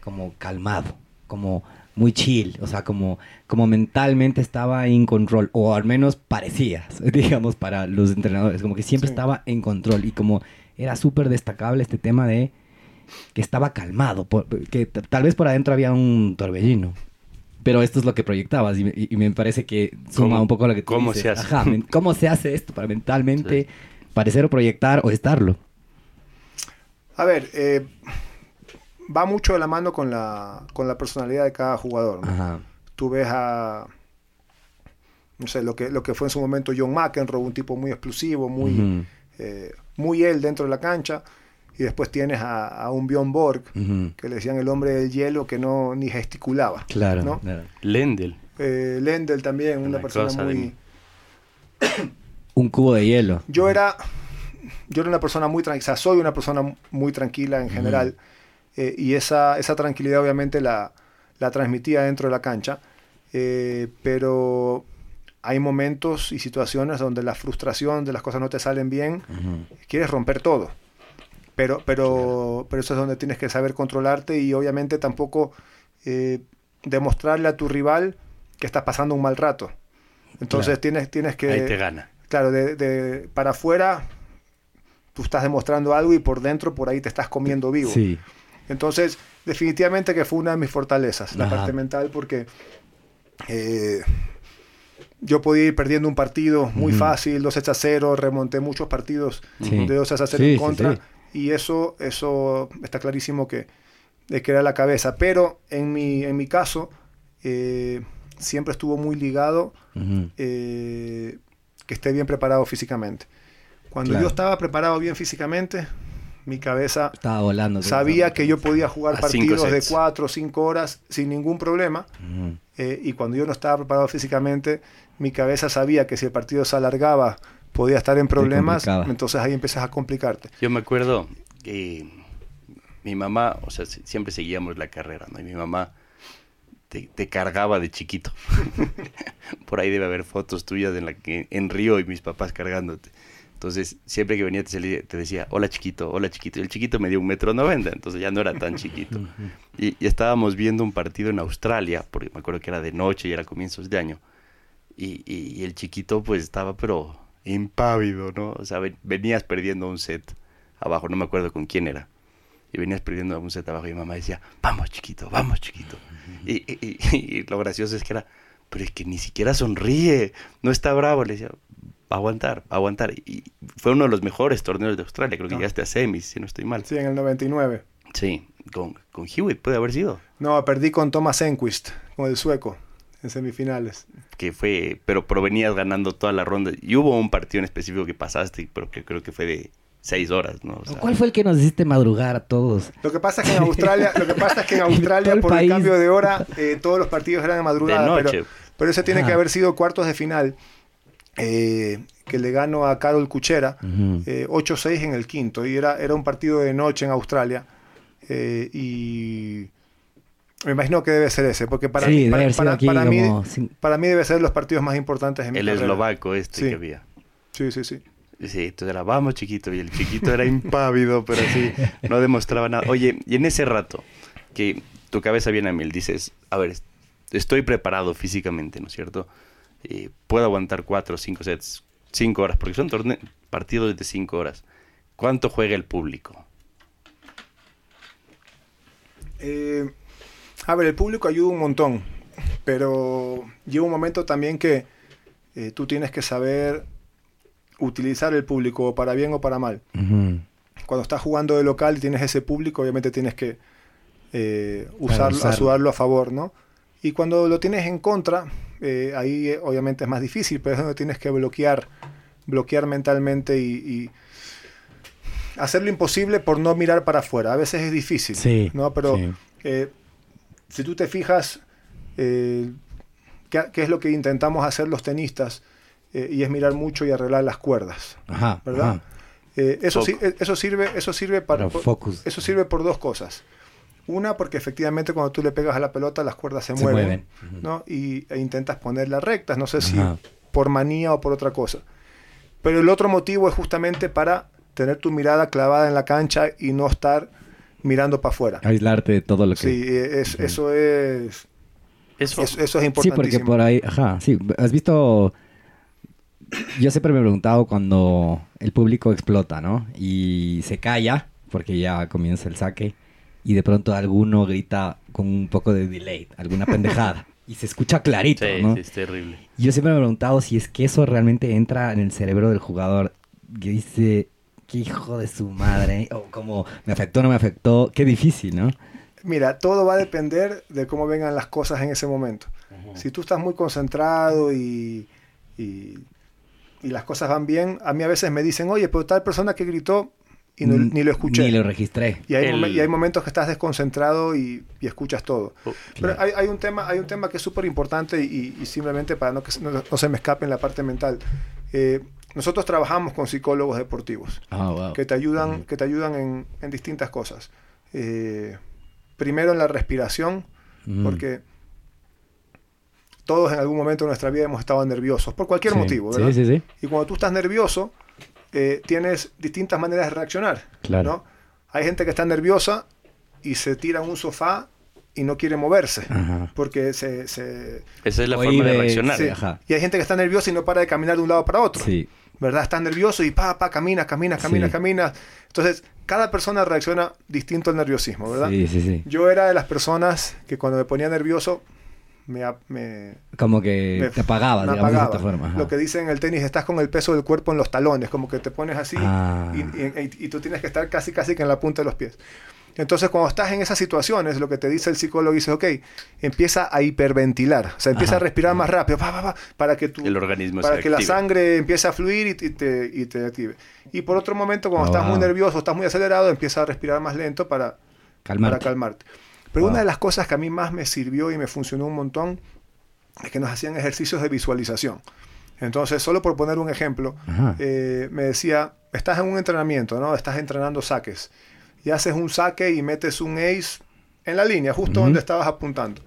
como calmado, como muy chill, o sea, como, como mentalmente estaba en control, o al menos parecía, digamos, para los entrenadores, como que siempre Sí. estaba en control y como era súper destacable este tema de que estaba calmado, por- que tal vez por adentro había un torbellino. Pero esto es lo que proyectabas y, me- y me parece que suma ¿Cómo- un poco a lo que tú cómo dices. se hace? Ajá, ¿cómo se hace esto para mentalmente parecer o proyectar o estarlo? A ver, eh, va mucho de la mano con la, con la personalidad de cada jugador. ¿no? Ajá. Tú ves a, no sé, lo que, lo que fue en su momento John McEnroe, un tipo muy explosivo, muy, eh, muy él dentro de la cancha. Y después tienes a, a un Bjorn Borg, que le decían el hombre del hielo, que no ni gesticulaba. Claro, ¿no? claro. Lendl. Eh, Lendl también, una, Una persona de- muy... Un cubo de hielo. Yo era, yo era una persona muy tranquila, o sea, soy una persona muy tranquila en general, eh, y esa, esa tranquilidad obviamente la, la transmitía dentro de la cancha, eh, pero hay momentos y situaciones donde la frustración de las cosas no te salen bien, quieres romper todo. Pero, pero, pero eso es donde tienes que saber controlarte y obviamente tampoco eh, demostrarle a tu rival que estás pasando un mal rato. Entonces Claro. tienes, tienes que... Ahí te gana. Claro, de, de- para afuera tú estás demostrando algo y por dentro por ahí te estás comiendo vivo. Sí. Entonces, definitivamente que fue una de mis fortalezas, la parte mental, porque eh, yo podía ir perdiendo un partido muy fácil, 2 a 0, remonté muchos partidos Sí. de 2 a 0 Sí, en contra, y eso, eso está clarísimo que, de que era la cabeza. Pero en mi, en mi caso, eh, siempre estuvo muy ligado eh, que esté bien preparado físicamente. Cuando Claro. yo estaba preparado bien físicamente, mi cabeza Estaba volando. sabía que yo podía jugar A partidos de sets. 4 o 5 horas sin ningún problema. Eh, y cuando yo no estaba preparado físicamente, mi cabeza sabía que si el partido se alargaba podía estar en problemas, entonces ahí empiezas a complicarte. Yo me acuerdo que mi mamá, o sea, si- siempre seguíamos la carrera, ¿no? Y mi mamá te, te cargaba de chiquito. Por ahí debe haber fotos tuyas en la que en Río y mis papás cargándote. Entonces, siempre que venía te, te decía, hola chiquito, hola chiquito. Y el chiquito me dio un metro noventa, entonces ya no era tan chiquito. Y, y estábamos viendo un partido en Australia, porque me acuerdo que era de noche y era comienzos de año. Y, y- y el chiquito pues estaba pero impávido, ¿no? O sea, ven- venías perdiendo un set abajo, no me acuerdo con quién era. Y venías perdiendo un set abajo y mi mamá decía, vamos chiquito, vamos chiquito. Y, y- y- y lo gracioso es que era, pero es que ni siquiera sonríe, no está bravo. Le decía, aguantar, aguantar. Y fue uno de los mejores torneos de Australia, creo que Ah. llegaste a semis, si no estoy mal. Sí, en el 99. Sí, con, con Hewitt puede haber sido. No, perdí con Thomas Enquist, con el sueco, en semifinales. que fue, pero, pero venías ganando toda la ronda. Y hubo un partido en específico que pasaste, pero que creo que fue de seis horas, ¿no? O sea, ¿Cuál fue el que nos hiciste madrugar a todos? Lo que pasa es que en Australia, lo que pasa es que en Australia el por país. el cambio de hora, eh, todos los partidos eran de madrugada. De noche. Pero, pero ese tiene Ah. que haber sido cuartos de final, eh, que le gano a Carol Cuchera, Ujú. eh, 8-6 en el quinto. Y era, era un partido de noche en Australia. eh, y me imagino que debe ser ese, porque para, sí, mí, para, haber sido para- aquí para mí, como para mí debe ser los partidos más importantes en mi el carrera. eslovaco este Sí. que había. Sí, sí, sí. Sí, entonces era, vamos chiquito, y el chiquito era impávido, pero así, no demostraba nada. Oye, y en ese rato, que tu cabeza viene a mil, dices, a ver, estoy preparado físicamente, ¿no es cierto? Eh, puedo aguantar cuatro o cinco sets, cinco horas, porque son torne- partidos de cinco horas. ¿Cuánto juega el público? Eh, a ver, el público ayuda un montón, pero llega un momento también que eh, tú tienes que saber utilizar el público para bien o para mal. Cuando estás jugando de local y tienes ese público, obviamente tienes que eh, usarlo, usarlo. ayudarlo a favor, ¿no? Y cuando lo tienes en contra, eh, ahí eh, obviamente es más difícil, pero es donde tienes que bloquear bloquear mentalmente y, hacer lo imposible por no mirar para afuera. A veces es difícil, sí, ¿no? Pero eh, si tú te fijas, eh, ¿qué, es lo que intentamos hacer los tenistas? Eh, y es mirar mucho y arreglar las cuerdas, ¿verdad? eso, eso, sirve, eso sirve para, eso sirve por dos cosas. Una, porque efectivamente cuando tú le pegas a la pelota las cuerdas se, mueven, ¿no? Y, e intentas ponerlas rectas, no sé si por manía o por otra cosa. Pero el otro motivo es justamente para tener tu mirada clavada en la cancha y no estar mirando para afuera. Aislarte de todo lo que... Sí, es, eso es... Eso. eso. es importante. Sí, porque por ahí, ajá, sí, has visto... Yo siempre me he preguntado cuando el público explota, ¿no? Y se calla, porque ya comienza el saque y de pronto alguno grita con un poco de delay, alguna pendejada. y se escucha clarito, sí, ¿no? Sí, es terrible. Yo siempre me he preguntado si es que eso realmente entra en el cerebro del jugador que dice, qué hijo de su madre, o como me afectó, no me afectó, qué difícil, ¿no? Mira, todo va a depender de cómo vengan las cosas en ese momento. Si tú estás muy concentrado y, y, y, las cosas van bien, a mí a veces me dicen, oye, pero tal persona que gritó y ni lo escuché. Ni lo registré. Y hay, momentos que estás desconcentrado y, escuchas todo. Oh, Pero hay, un tema, hay un tema que es súper importante y, simplemente para no que no, se me escape en la parte mental. Eh, nosotros trabajamos con psicólogos deportivos ah, que te ayudan, que te ayudan en, distintas cosas. Eh, primero en la respiración, mm. porque todos en algún momento de nuestra vida hemos estado nerviosos, por cualquier motivo, ¿verdad? Sí, sí, y cuando tú estás nervioso, eh, tienes distintas maneras de reaccionar. Claro. Hay gente que está nerviosa y se tira en un sofá y no quiere moverse. Porque se, Esa es la forma de reaccionar. Y hay gente que está nerviosa y no para de caminar de un lado para otro. Sí. ¿Verdad? Estás nervioso y pa, pa, camina, camina, camina, camina. Entonces, cada persona reacciona distinto al nerviosismo, ¿verdad? Sí, sí, sí. Yo era de las personas que cuando me ponía nervioso me, como que te apagaba, digamos, de esta forma. Lo que dicen en el tenis, estás con el peso del cuerpo en los talones, como que te pones así ah. y, tú tienes que estar casi, casi que en la punta de los pies. Entonces, cuando estás en esas situaciones, lo que te dice el psicólogo dice, ok, empieza a hiperventilar, o sea, empieza a respirar más rápido, para que tu, el organismo para que la sangre empiece a fluir y, te, y te active. Y por otro momento, cuando estás muy nervioso, estás muy acelerado, empieza a respirar más lento para calmarte. Para calmarte. Pero una de las cosas que a mí más me sirvió y me funcionó un montón es que nos hacían ejercicios de visualización. Entonces, solo por poner un ejemplo, eh, me decía, estás en un entrenamiento, ¿no? Estás entrenando saques. Y haces un saque y metes un ace en la línea, justo donde estabas apuntando.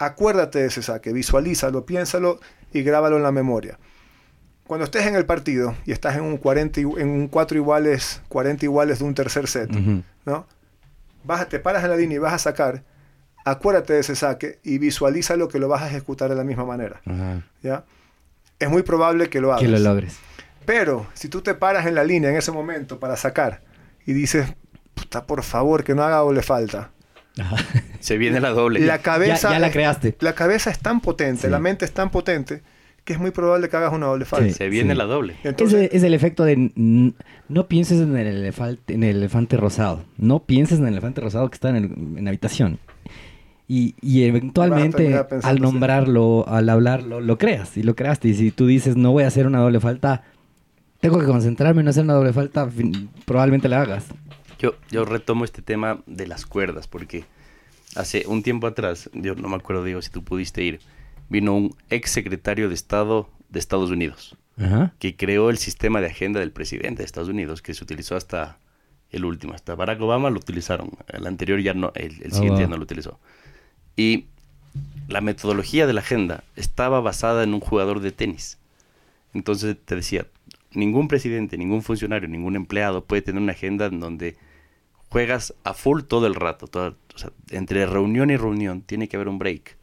Acuérdate de ese saque, visualízalo, piénsalo y grábalo en la memoria. Cuando estés en el partido y estás en un 40 en un 4 iguales, 40 iguales de un tercer set, ¿no? Vas, te paras en la línea y vas a sacar, acuérdate de ese saque y visualiza lo que lo vas a ejecutar de la misma manera. ¿ya? Es muy probable que lo hagas. Que lo logres. Pero si tú te paras en la línea en ese momento para sacar y dices, puta, por favor, que no haga doble falta. Se viene la doble. La cabeza, ya, la creaste. La cabeza es tan potente, la mente es tan potente que es muy probable que hagas una doble falta. se viene la doble. Entonces, es, el efecto de no pienses en el, elefante, en el elefante rosado. No pienses en el elefante rosado que está en, la habitación. Y, eventualmente, al nombrarlo, al hablarlo, lo creas. Y lo creaste. Y si tú dices, no voy a hacer una doble falta, tengo que concentrarme en no hacer una doble falta, probablemente la hagas. Yo, yo retomo este tema de las cuerdas, porque hace un tiempo atrás, yo no me acuerdo, digo, si tú pudiste ir vino un ex secretario de Estado de Estados Unidos, que creó el sistema de agenda del presidente de Estados Unidos, que se utilizó hasta el último, hasta Barack Obama lo utilizaron, el anterior ya no, el, oh, siguiente ya no lo utilizó. Y la metodología de la agenda estaba basada en un jugador de tenis. Entonces te decía, ningún presidente, ningún funcionario, ningún empleado puede tener una agenda en donde juegas a full todo el rato. entre reunión y reunión tiene que haber un break.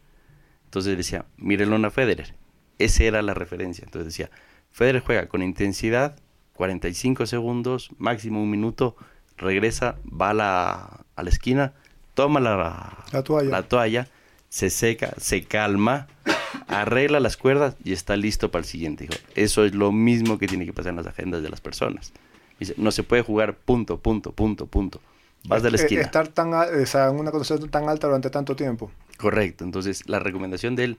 Entonces decía, mírenlo a Federer. Esa era la referencia. Entonces decía, Federer juega con intensidad, 45 segundos, máximo un minuto, regresa, va a la, a la esquina, toma la, toalla. la toalla, se seca, se calma, arregla las cuerdas y está listo para el siguiente. Dijo, eso es lo mismo que tiene que pasar en las agendas de las personas. Dice, no se puede jugar punto, punto, punto, punto. Vas de la esquina. Estar tan, en una concentración tan alta durante tanto tiempo. Correcto. Entonces, la recomendación de él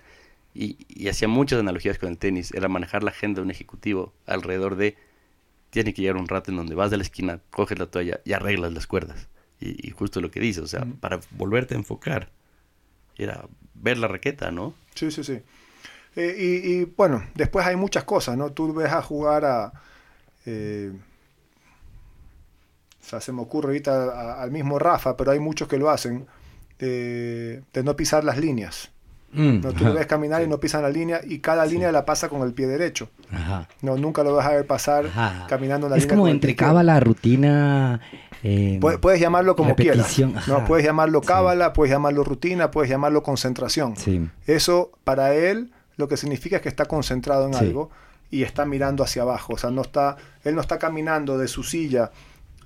y, hacía muchas analogías con el tenis. Era manejar la agenda de un ejecutivo alrededor de, tiene que llegar un rato en donde vas de la esquina, coges la toalla y arreglas las cuerdas. Y, justo lo que dice, o sea, para volverte a enfocar, era ver la raqueta, ¿no? Sí, sí, sí. Eh, y, bueno, después hay muchas cosas, ¿no? Tú ves a jugar a... Eh, o sea, se me ocurre ahorita al mismo Rafa, pero hay muchos que lo hacen, de no pisar las líneas. Mm, no, tú lo ves caminar y no pisan la línea y cada línea la pasa con el pie derecho. No, nunca lo vas a ver pasar caminando la es línea. Es como entre cábala, rutina. Eh, puedes, llamarlo como quieras. No, puedes llamarlo cábala, puedes llamarlo rutina, puedes llamarlo concentración. Eso para él lo que significa es que está concentrado en algo y está mirando hacia abajo. O sea, no está, él no está caminando de su silla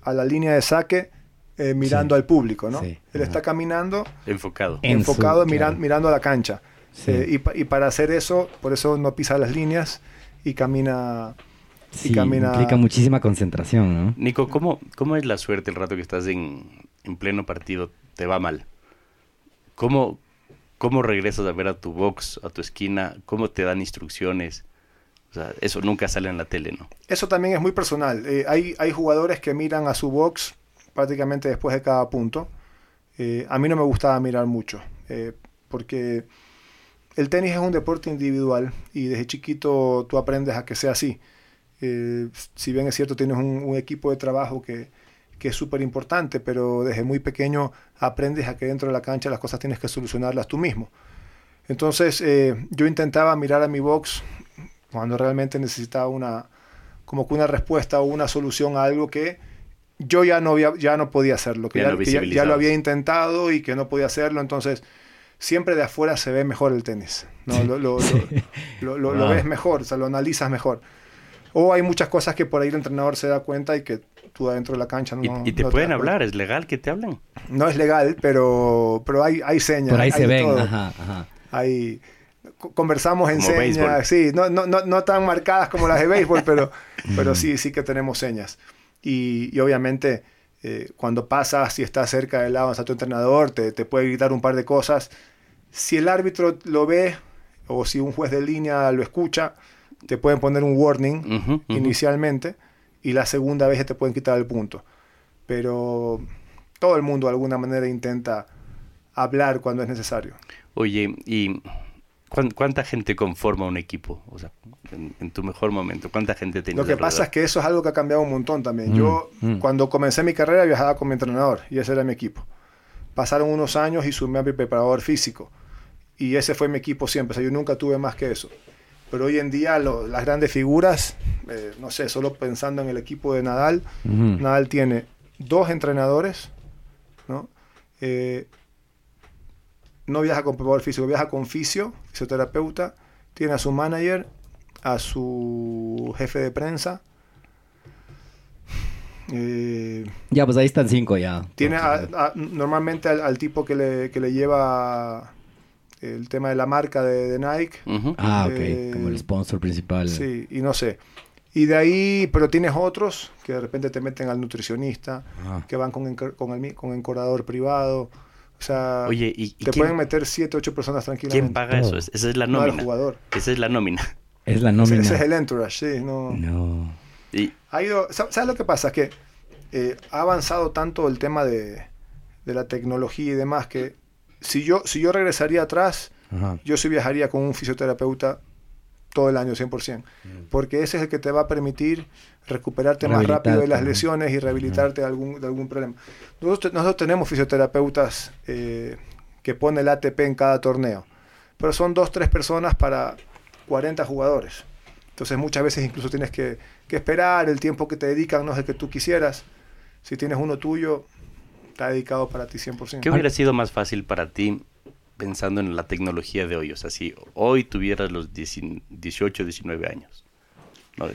a la línea de saque eh, mirando al público, ¿no? Él está caminando enfocado, enfocado mirando a la cancha. Eh, y, para hacer eso, por eso no pisa las líneas y camina. y camina... implica muchísima concentración, ¿no? Nico, ¿cómo, ¿cómo es la suerte el rato que estás en, en pleno partido? Te va mal. ¿Cómo, ¿Cómo regresas a ver a tu box, a tu esquina? ¿Cómo te dan instrucciones? O sea, eso nunca sale en la tele, ¿no? Eso también es muy personal. Eh, hay, hay jugadores que miran a su box prácticamente después de cada punto. Eh, a mí no me gustaba mirar mucho, eh, porque el tenis es un deporte individual y desde chiquito tú aprendes a que sea así. Eh, si bien es cierto, tienes un, equipo de trabajo que, que es súper importante, pero desde muy pequeño aprendes a que dentro de la cancha las cosas tienes que solucionarlas tú mismo. Entonces yo intentaba mirar a mi box cuando realmente necesitaba una, como que una respuesta o una solución a algo que yo ya no, había, ya no podía hacerlo, que, ya, lo había intentado y que no podía hacerlo, entonces siempre de afuera se ve mejor el tenis, ¿no? lo, lo, lo, ves mejor, o sea, lo analizas mejor. O hay muchas cosas que por ahí el entrenador se da cuenta y que tú adentro de la cancha no. ¿Y, te pueden hablar? ¿Es legal que te hablen? No es legal, pero, pero hay, hay señas. Por ahí se ven, Hay, conversamos en señas, sí, no, no, no, no, tan marcadas como las de béisbol, pero, pero sí, sí que tenemos señas. Y, obviamente eh, cuando pasas y estás cerca del lado a tu entrenador, te, te, puede gritar un par de cosas. Si el árbitro lo ve o si un juez de línea lo escucha, te pueden poner un warning inicialmente y la segunda vez te pueden quitar el punto. Pero todo el mundo de alguna manera intenta hablar cuando es necesario. Oye, y ¿Cuánta gente conforma un equipo? O sea, en, tu mejor momento, ¿cuánta gente tiene? Lo que pasa es que eso es algo que ha cambiado un montón también. Mm, yo, mm. cuando comencé mi carrera, viajaba con mi entrenador y ese era mi equipo. Pasaron unos años y sumé a mi preparador físico. Y ese fue mi equipo siempre. O sea, yo nunca tuve más que eso. Pero hoy en día, las grandes figuras, eh, no sé, solo pensando en el equipo de Nadal, Nadal tiene dos entrenadores, ¿no? Eh, no viaja con preparador físico, viaja con fisio, fisioterapeuta, tiene a su manager, a su jefe de prensa. Eh, ya, pues ahí están cinco ya. Tiene normalmente al, tipo que le, que le, lleva el tema de la marca de, Nike. Ah, ok, eh, como el sponsor principal. Sí, y no sé. Y de ahí, pero tienes otros que de repente te meten al nutricionista, ah. que van con, con, el, con encorador privado. O sea, te pueden meter 7, 8 personas tranquilamente. ¿Quién paga eso? Esa es la nómina. jugador. Esa es la nómina. Es la nómina. Ese, es el entourage, sí. No. no. Y... Ha ido, ¿Sabes lo que pasa? Que eh, ha avanzado tanto el tema de, de, la tecnología y demás que si yo, si yo regresaría atrás, yo sí viajaría con un fisioterapeuta todo el año 100%. Mm. Porque ese es el que te va a permitir recuperarte más rápido de las lesiones y rehabilitarte de algún, de algún problema. Nosotros, nosotros tenemos fisioterapeutas eh, que ponen el ATP en cada torneo, pero son dos, tres personas para 40 jugadores. Entonces muchas veces incluso tienes que, que esperar, el tiempo que te dedican no es el que tú quisieras. Si tienes uno tuyo, está dedicado para ti 100%. ¿Qué hubiera sido más fácil para ti pensando en la tecnología de hoy? O sea, si hoy tuvieras los 18, 19 años.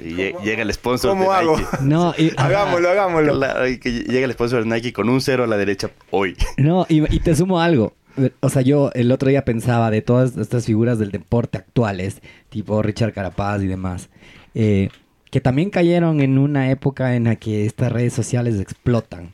y llega el sponsor ¿Cómo hago? No, hagámoslo, hagámoslo. llega el sponsor de Nike con un cero a la derecha hoy. No, y, te sumo algo. O sea, yo el otro día pensaba de todas estas figuras del deporte actuales, tipo Richard Carapaz y demás, eh, que también cayeron en una época en la que estas redes sociales explotan.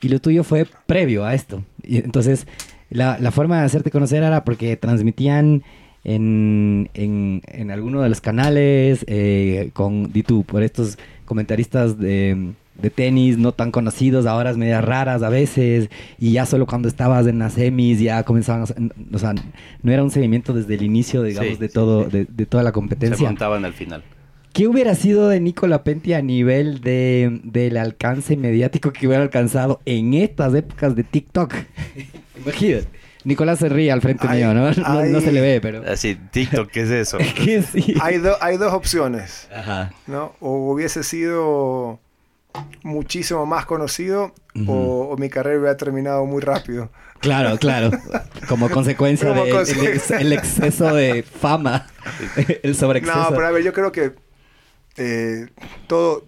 Y lo tuyo fue previo a esto. Y entonces, la, la, forma de hacerte conocer era porque transmitían en, en, en alguno de los canales, eh, con, di tú, por estos comentaristas de, de tenis no tan conocidos, ahora es medias raras a veces, y ya solo cuando estabas en las semis ya comenzaban a, o sea, no era un seguimiento desde el inicio, digamos, Sí, de todo, sí. De, de toda la Se competencia. montaban al final. ¿Qué hubiera sido de Nicola Penti a nivel de, del alcance mediático que hubiera alcanzado en estas épocas de TikTok? Imagínate. Nicolás se ríe al frente Ay, mío, ¿no? No, ay. no se le ve, pero... Así, TikTok, ¿qué es eso? que sí. Hay, do- hay dos opciones, Ajá. ¿no? O hubiese sido muchísimo más conocido o, o mi carrera hubiera terminado muy rápido. Claro, claro. Como consecuencia del consecuencia. el exceso de fama, el sobreexceso. No, pero a ver, yo creo que eh, todo,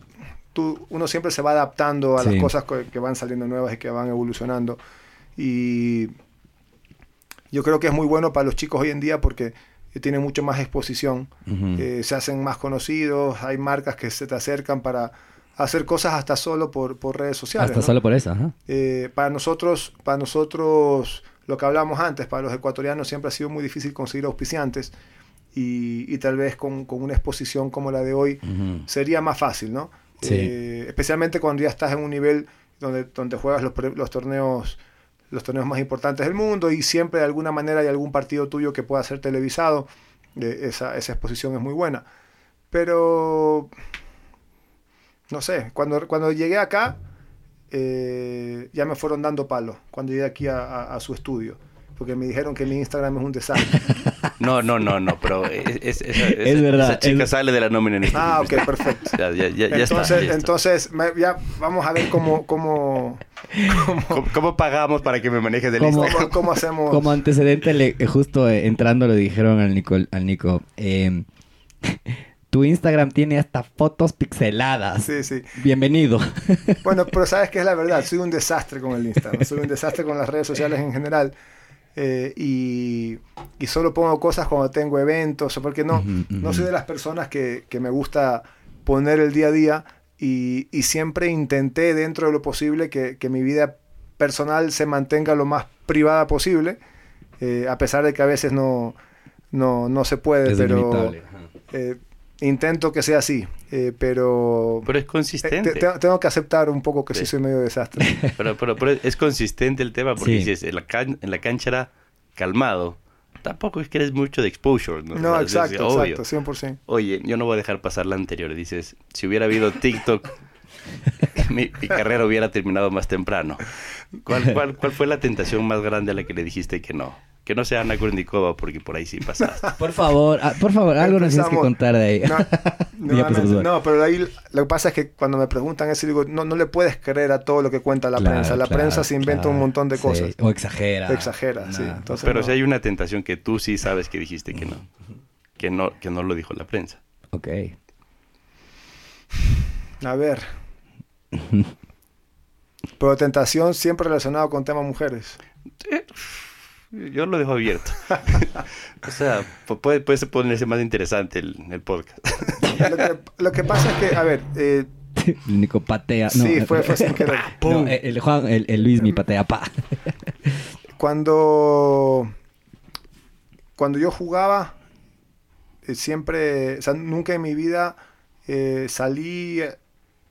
tú, uno siempre se va adaptando a Sí. las cosas que, van saliendo nuevas y que van evolucionando. Y yo creo que es muy bueno para los chicos hoy en día porque tienen mucho más exposición, eh, se hacen más conocidos, hay marcas que se te acercan para hacer cosas hasta solo por, por redes sociales. Hasta ¿no? solo por eso, ajá. Eh, para nosotros, para nosotros, lo que hablamos antes, para los ecuatorianos siempre ha sido muy difícil conseguir auspiciantes y, y tal vez con, con una exposición como la de hoy Ujú. sería más fácil, ¿no? Sí. Eh, especialmente cuando ya estás en un nivel donde, donde juegas los, los torneos los torneos más importantes del mundo y siempre de alguna manera hay algún partido tuyo que pueda ser televisado. Eh, esa, esa exposición es muy buena. Pero, no sé, cuando, cuando llegué acá, eh, ya me fueron dando palo cuando llegué aquí a, a- a su estudio. Porque me dijeron que mi Instagram es un desastre. No, no, no, no, pero es, es- esa- esa- Es verdad, Esa chica es- sale de la nómina en este ah, momento. ok, perfecto. Ya, ya, ya, ya entonces, está, ya está. entonces me- ya vamos a ver cómo, cómo, ¿Cómo, cómo pagamos para que me manejes el ¿Cómo? Instagram? cómo, hacemos. Como antecedente, le- justo eh, entrando le dijeron al Nico, al Nico eh, tu Instagram tiene hasta fotos pixeladas. Sí, sí. Bienvenido. Bueno, pero sabes que es la verdad, soy un desastre con el Instagram, soy un desastre con las redes sociales en general. Eh, y, y solo pongo cosas cuando tengo eventos, o porque no, no soy de las personas que, que me gusta poner el día a día y, y siempre intenté dentro de lo posible que, que mi vida personal se mantenga lo más privada posible, eh, a pesar de que a veces no, no, no se puede, Es pero eh, intento que sea así, eh, pero... Pero es consistente. te- te- tengo que aceptar un poco que sí, Sí. soy medio desastre. Pero, pero, pero es consistente el tema porque Sí. dices, en la, can- en la cancha era calmado. Tampoco es que eres mucho de exposure, ¿no? Es exacto, obvio. exacto, 100%. Oye, yo no voy a dejar pasar la anterior. Dices, si hubiera habido TikTok, mi, mi carrera hubiera terminado más temprano. ¿Cuál, cuál, cuál fue la tentación más grande a la que le dijiste que no? Que no sea Ana Kurnikova, porque por ahí sí pasaste. Por favor, ah, por favor, algo nos tienes que Empezamos. contar de ahí. No, Ya, no, pues, no, Josué. no, pero ahí lo que pasa es que cuando me preguntan eso, digo, no, no le puedes creer a todo lo que cuenta la Claro, prensa. La claro, prensa se inventa claro. un montón de Sí, cosas. O exagera. Exagera, sí. Entonces, Pero no. si hay una tentación que tú sí sabes que dijiste que no. Que no, que no lo dijo la prensa. Ok. A ver. Pero tentación siempre relacionado con temas mujeres. Eh, Yo lo dejo abierto. o sea, pu- puede, puede ponerse más interesante el, el podcast. Lo que, lo que pasa es que, a ver, eh, El Nico patea. No, sí, eh, fue, fue sin querer. no, eh, el Juan, el, el Luis mi patea pa. Cuando, cuando yo jugaba, eh, siempre, o sea, nunca en mi vida eh, salí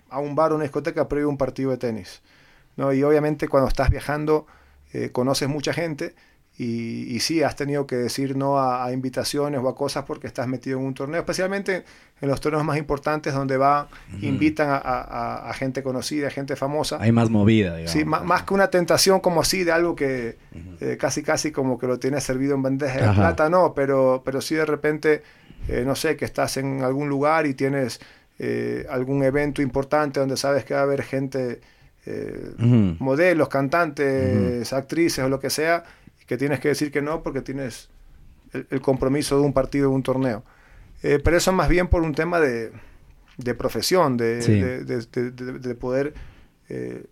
a un bar o una discoteca previo a un partido de tenis. ¿no? Y obviamente cuando estás viajando eh, conoces mucha gente y, y sí, has tenido que decir no a, a invitaciones o a cosas porque estás metido en un torneo, especialmente en los torneos más importantes donde va, invitan a, a- a- a gente conocida, a gente famosa. Hay más movida, digamos. Sí, más que una tentación como así de algo que eh, casi casi como que lo tienes servido en bandeja de plata, no, pero, pero sí de repente, eh, no sé, que estás en algún lugar y tienes eh, algún evento importante donde sabes que va a haber gente, eh, modelos, cantantes, actrices o lo que sea, que tienes que decir que no porque tienes el, el compromiso de un partido, de un torneo. Eh, pero eso más bien por un tema de, de profesión, de, Sí. de, de- de- de- de poder eh,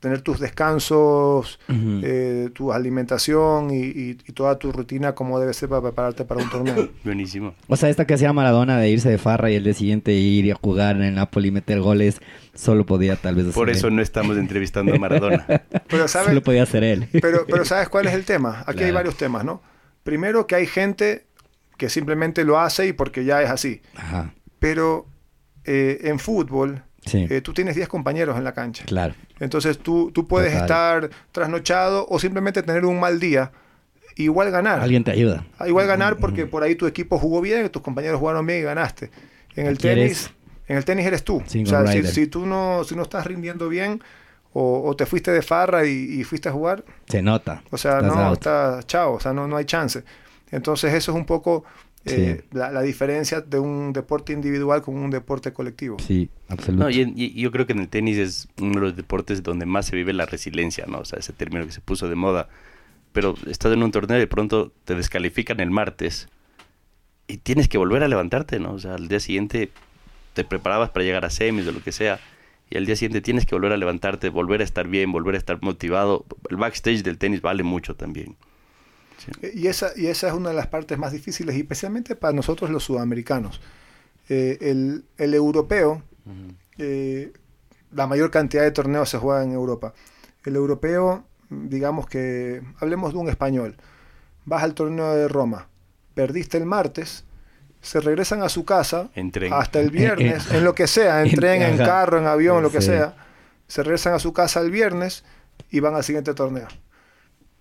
tener tus descansos, eh, tu alimentación y, y- y toda tu rutina como debe ser para prepararte para un torneo. Buenísimo. O sea, esta que hacía Maradona de irse de farra y el día siguiente ir y a jugar en el Napoli y meter goles, solo podía tal vez hacer Por eso él. no estamos entrevistando a Maradona. Pero sabes, Solo podía hacer él. pero, pero ¿sabes cuál es el tema? Aquí hay varios temas, ¿no? Primero que hay gente que simplemente lo hace y porque ya es así. Ajá. Pero eh, en fútbol, Sí. eh, tú tienes 10 compañeros en la cancha. Claro. Entonces tú, tú puedes Total. estar trasnochado o simplemente tener un mal día. Igual ganar. Alguien te ayuda. Ah, Igual ganar porque por ahí tu equipo jugó bien, tus compañeros jugaron bien y ganaste. En el tenis, eres en el tenis eres tú. single o sea, si, tú no, si no estás rindiendo bien o, o te fuiste de farra y, y fuiste a jugar, Se nota. o sea, Estás no, out. está chao, o sea, no, no hay chance. Entonces eso es un poco eh, la, la diferencia de un deporte individual con un deporte colectivo. Sí, absoluto. No, y, en- y yo creo que en el tenis es uno de los deportes donde más se vive la resiliencia, ¿no? O sea, ese término que se puso de moda. Pero estás en un torneo y de pronto te descalifican el martes y tienes que volver a levantarte, ¿no? O sea, al día siguiente te preparabas para llegar a semis o lo que sea y al día siguiente tienes que volver a levantarte, volver a estar bien, volver a estar motivado. El backstage del tenis vale mucho también. Y esa, y esa es una de las partes más difíciles, y especialmente para nosotros los sudamericanos. Eh, el, el europeo, eh, la mayor cantidad de torneos se juega en Europa. El europeo, digamos que, hablemos de un español, vas al torneo de Roma, perdiste el martes, se regresan a su casa En tren. hasta el viernes, en lo que sea, en En- tren, en carro, en avión, lo que Sí. sea, se regresan a su casa el viernes y van al siguiente torneo.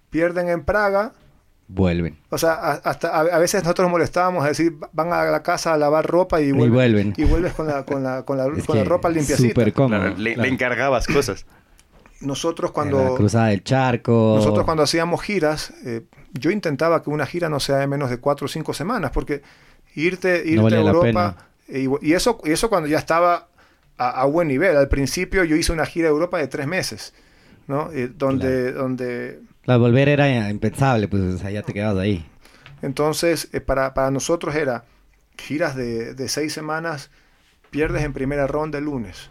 Pierden en Praga, Vuelven. o sea, a- hasta a, a veces nosotros molestábamos a decir, van a la casa a lavar ropa y, vuelven, vuelven. y vuelves con la, con la, con la, con la ropa limpiacita. Súper cómodo. Claro, le, claro. le encargabas cosas. Nosotros cuando, La cruzada del charco. nosotros cuando hacíamos giras, eh, yo intentaba que una gira no sea de menos de cuatro o cinco semanas, porque irte, irte a Europa, eh, y, y eso, y eso cuando ya estaba a, a buen nivel. Al principio yo hice una gira de Europa de tres meses, ¿no? Eh, donde, donde La volver era impensable, pues o sea, ya te quedabas ahí. Entonces, eh, para, para nosotros era giras de, de seis semanas, pierdes en primera ronda el lunes,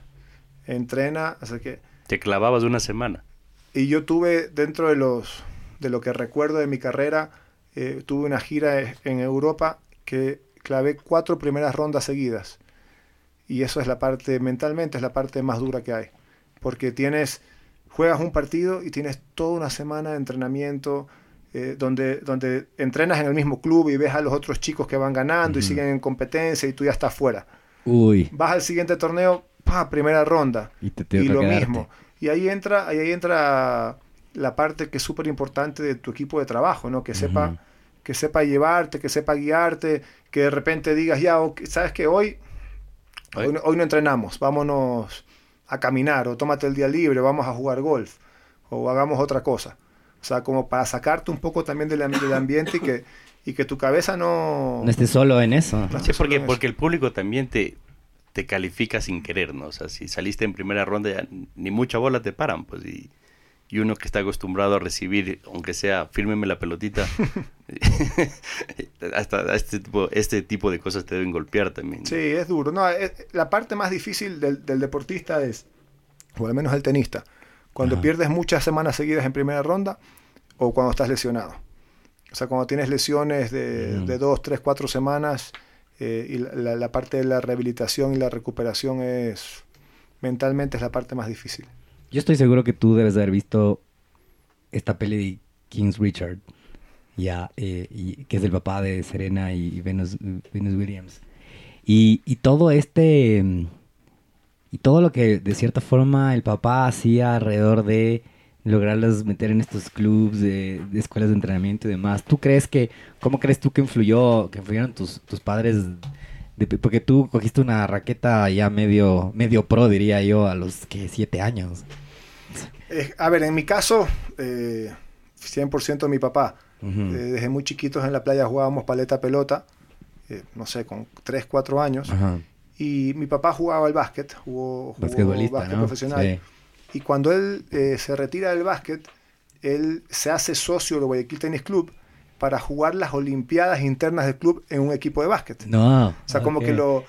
entrena, así que... Te clavabas una semana. Y yo tuve, dentro de, los, de lo que recuerdo de mi carrera, eh, tuve una gira e- en Europa que clavé cuatro primeras rondas seguidas. Y eso es la parte, mentalmente, es la parte más dura que hay. Porque tienes, juegas un partido y tienes toda una semana de entrenamiento, eh, donde, donde entrenas en el mismo club y ves a los otros chicos que van ganando y siguen en competencia y tú ya estás fuera. Uy. Vas al siguiente torneo, pa, primera ronda Y te, y lo quedarte. mismo. Y ahí entra, ahí entra la parte que es súper importante de tu equipo de trabajo, ¿no? Que sepa, que sepa llevarte, que sepa guiarte, que de repente digas, ya, sabes que hoy, hoy no entrenamos, vámonos a caminar, o tómate el día libre, vamos a jugar golf, o hagamos otra cosa. O sea, como para sacarte un poco también del, del ambiente y que, y que tu cabeza no... No estés solo en eso. No Sí, porque, porque el público también te, te califica sin querer, ¿no? O sea, si saliste en primera ronda, ya ni mucha bola te paran, pues. Y, y uno que está acostumbrado a recibir, aunque sea, fírmeme la pelotita, hasta este tipo, este tipo de cosas te deben golpear también. Sí, es duro. No, es- la parte más difícil del, del deportista es, o al menos el tenista, cuando Ajá. pierdes muchas semanas seguidas en primera ronda o cuando estás lesionado. O sea, cuando tienes lesiones de, de dos, tres, cuatro semanas eh, y la, la- la parte de la rehabilitación y la recuperación es, mentalmente es la parte más difícil. Yo estoy seguro que tú debes de haber visto esta peli de King's Richard, ya, eh, y, que es el papá de Serena y Venus, Venus Williams. Y, y todo este... mm, Y todo lo que de cierta forma el papá hacía alrededor de lograrlos meter en estos clubs de, escuelas de entrenamiento y demás. ¿Tú crees que, cómo crees tú que influyó, que influyeron tus, tus padres? porque tú cogiste una raqueta ya medio, medio pro, diría yo, a los que siete años. Eh, a ver, en mi caso, eh, 100% mi papá. Eh, desde muy chiquitos en la playa jugábamos paleta pelota, eh, no sé, con 3, 4 años. Ajá. Y mi papá jugaba al básquet, jugó, jugó básquet ¿no? profesional. Sí. Y cuando él eh, se retira del básquet, él se hace socio del Guayaquil Tennis Club para jugar las Olimpiadas internas del club en un equipo de básquet. No. O sea, como ok. que lo,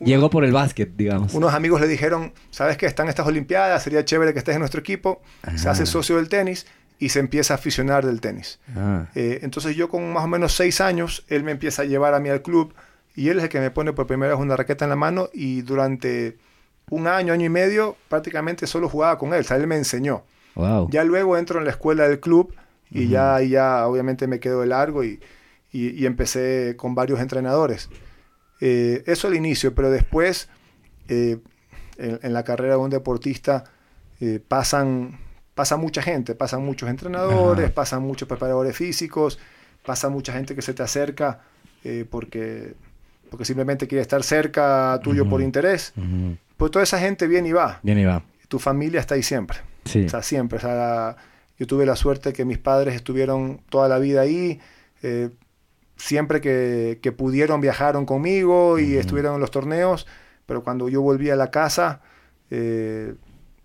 Llegó por el básquet, digamos. unos amigos le dijeron, sabes que están estas Olimpiadas, sería chévere que estés en nuestro equipo. Se hace socio del tenis y se empieza a aficionar del tenis. Ah. Eh, entonces yo con más o menos seis años, él me empieza a llevar a mí al club y él es el que me pone por primera vez una raqueta en la mano y durante un año, año y medio prácticamente solo jugaba con él, o sea, él me enseñó. Wow. Ya luego entro en la escuela del club Y ya, ya obviamente me quedo de largo y, y, empecé con varios entrenadores. Eh, eso al inicio, pero después eh, en, la carrera de un deportista eh, pasan, pasa mucha gente, pasan muchos entrenadores, pasan muchos preparadores físicos, pasa mucha gente que se te acerca porque, porque simplemente quiere estar cerca tuyo por interés. Pues toda esa gente viene y va. Viene y va. Tu familia está ahí siempre. O sea, siempre. O sea, yo tuve la suerte que mis padres estuvieron toda la vida ahí siempre que, pudieron viajaron conmigo y estuvieron en los torneos, pero cuando yo volví a la casa, eh,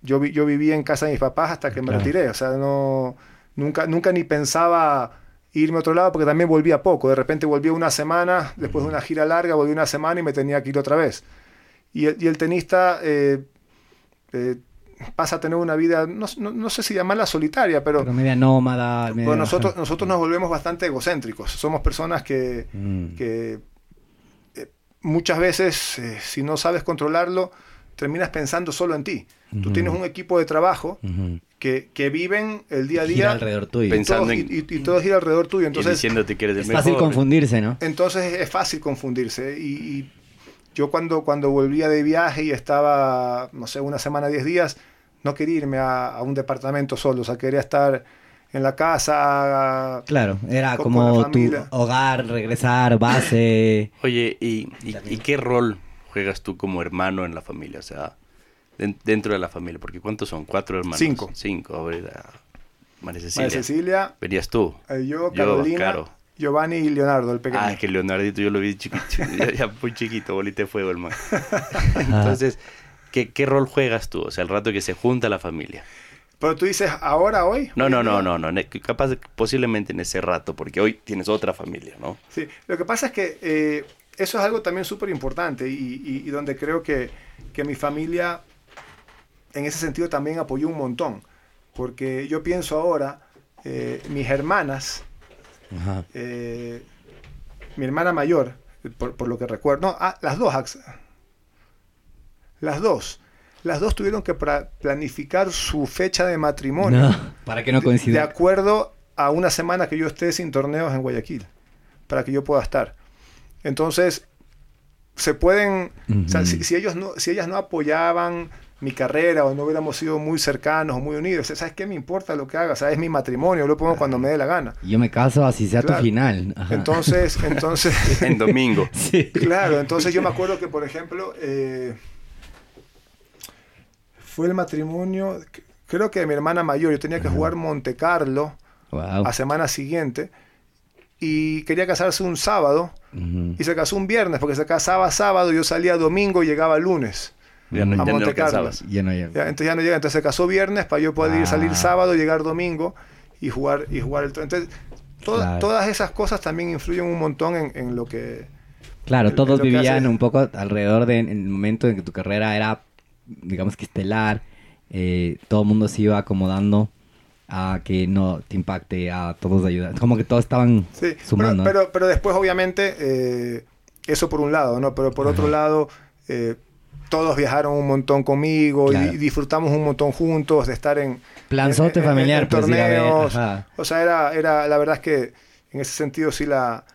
yo, yo vivía en casa de mis papás hasta que me retiré, o sea, no, nunca, nunca ni pensaba irme a otro lado porque también volvía poco, de repente volví una semana, después de una gira larga, volví una semana y me tenía que ir otra vez. Y el, y el tenista eh, eh, pasa a tener una vida, no, no, sé si llamarla solitaria, pero... media nómada. nosotros, nosotros nos volvemos bastante egocéntricos. Somos personas que, mm. que eh, muchas veces, eh, si no sabes controlarlo, terminas pensando solo en ti. Tú tienes un equipo de trabajo que, que, viven el día a día. alrededor tuyo. Pensando y, y, todos gira alrededor tuyo. Entonces, diciéndote que eres el es fácil confundirse, ¿no? Entonces es fácil confundirse. y yo cuando, cuando volvía de viaje y estaba, no sé, una semana, diez días, no quería irme a, un departamento solo, o sea, quería estar en la casa. Claro, era como tu hogar, regresar, base. Oye, ¿y, qué rol juegas tú como hermano en la familia? O sea, dentro de la familia, porque ¿cuántos son? ¿Cuatro hermanos? Cinco. Cinco, a ver, María Cecilia. María Cecilia. Venías tú. Eh, yo, Carolina. Giovanni y Leonardo, el pequeño. Ah, que Leonardito yo lo vi chiquito, ya, muy chiquito, bolita de fuego el man. Entonces, ¿qué, rol juegas tú? O sea, el rato que se junta la familia. Pero tú dices ahora, hoy. No, no, no, no, no. Capaz de, posiblemente en ese rato, porque hoy tienes otra familia, ¿no? Sí, lo que pasa es que eh, eso es algo también súper importante y, donde creo que, que, mi familia en ese sentido también apoyó un montón. Porque yo pienso ahora, eh, mis hermanas, eh, mi hermana mayor, por, por, lo que recuerdo, no, ah, las dos, las dos. Las dos tuvieron que planificar su fecha de matrimonio. para que no coincida. De, acuerdo a una semana que yo esté sin torneos en Guayaquil. Para que yo pueda estar. Entonces, se pueden. si, ellos no, si ellas no apoyaban mi carrera o no hubiéramos sido muy cercanos o muy unidos. ¿Sabes qué me importa lo que haga? ¿Sabes? Es mi matrimonio, lo pongo cuando me dé la gana. Yo me caso así sea tu final. Entonces, entonces... en domingo. sí. Claro, entonces yo me acuerdo que, por ejemplo, eh, fue el matrimonio, creo que de mi hermana mayor. Yo tenía que jugar Monte Carlo a semana siguiente y quería casarse un sábado y se casó un viernes porque se casaba sábado, yo salía domingo y llegaba lunes. Ya no, a Monte Carlo. Ya no llega. entonces ya no llega. Entonces se casó viernes para yo poder ir, salir ah. sábado, llegar domingo y jugar, y jugar el Entonces, todas esas cosas también influyen un montón en, lo que. Claro, todos vivían un poco alrededor del el momento en que tu carrera era digamos que estelar, eh, todo el mundo se iba acomodando a que no te impacte, a todos ayudar. Como que todos estaban sumando. Pero, pero, después, obviamente, eh, eso por un lado, ¿no? Pero por otro lado, eh, todos viajaron un montón conmigo y disfrutamos un montón juntos de estar en... Planzote familiar, pues, torneos. o sea, era, era, la verdad es que en ese sentido sí la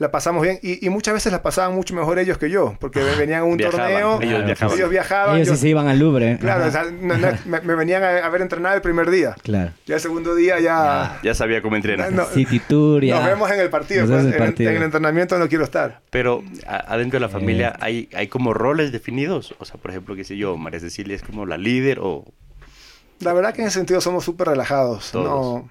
la pasamos bien y, muchas veces la pasaban mucho mejor ellos que yo, porque venían a un torneo, ellos viajaban. Ellos, viajaban, ellos sí se iban al Louvre. Claro, me, venían a, ver entrenar el primer día. Claro. Ya el segundo día ya... Ya, sabía cómo entrenar. City Tour, Nos vemos en el partido, pues, en, el entrenamiento no quiero estar. Pero adentro de la familia hay, hay como roles definidos, o sea, por ejemplo, qué sé yo, María Cecilia es como la líder o... La verdad que en ese sentido somos súper relajados. No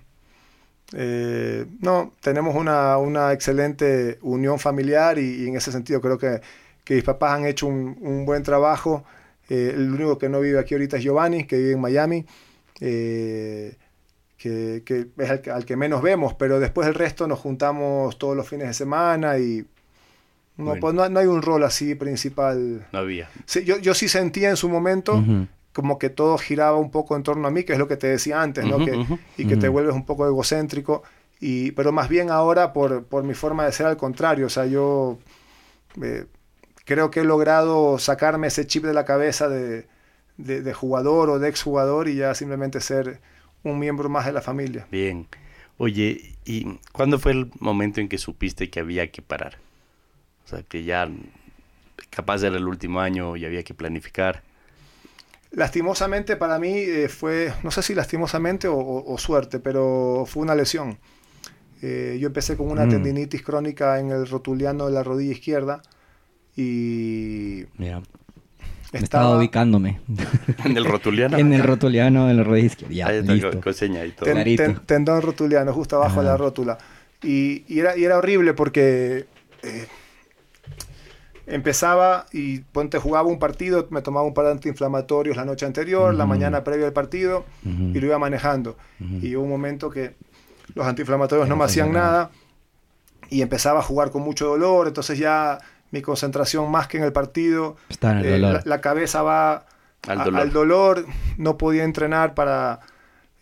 eh, no, tenemos una, excelente unión familiar y, en ese sentido creo que, mis papás han hecho un, buen trabajo. Eh, el único que no vive aquí ahorita es Giovanni, que vive en Miami, eh, que, es al, que menos vemos, pero después el resto nos juntamos todos los fines de semana y no, pues no, hay un rol así principal. No había. Sí, yo, yo sí sentía en su momento como que todo giraba un poco en torno a mí, que es lo que te decía antes, ¿no? que, y que te vuelves un poco egocéntrico, y, pero más bien ahora por, por mi forma de ser al contrario, o sea, yo eh, creo que he logrado sacarme ese chip de la cabeza de, de, jugador o de exjugador y ya simplemente ser un miembro más de la familia. Bien. Oye, ¿y cuándo fue el momento en que supiste que había que parar? O sea, que ya capaz era el último año y había que planificar. Lastimosamente para mí eh, fue, no sé si lastimosamente o, suerte, pero fue una lesión. Eh, yo empecé con una mm. tendinitis crónica en el rotuliano de la rodilla izquierda y... Estaba ubicándome. ¿En el rotuliano? en el rotuliano de la rodilla izquierda. Ahí está tendón rotuliano, justo abajo de la rótula. Y, era, y, era, horrible porque eh, empezaba y ponte jugaba un partido, me tomaba un par de antiinflamatorios la noche anterior, la mañana previa al partido y lo iba manejando. Y hubo un momento que los antiinflamatorios no me hacían nada y empezaba a jugar con mucho dolor, entonces ya mi concentración más que en el partido. Eh, la, cabeza va al dolor. no podía entrenar para,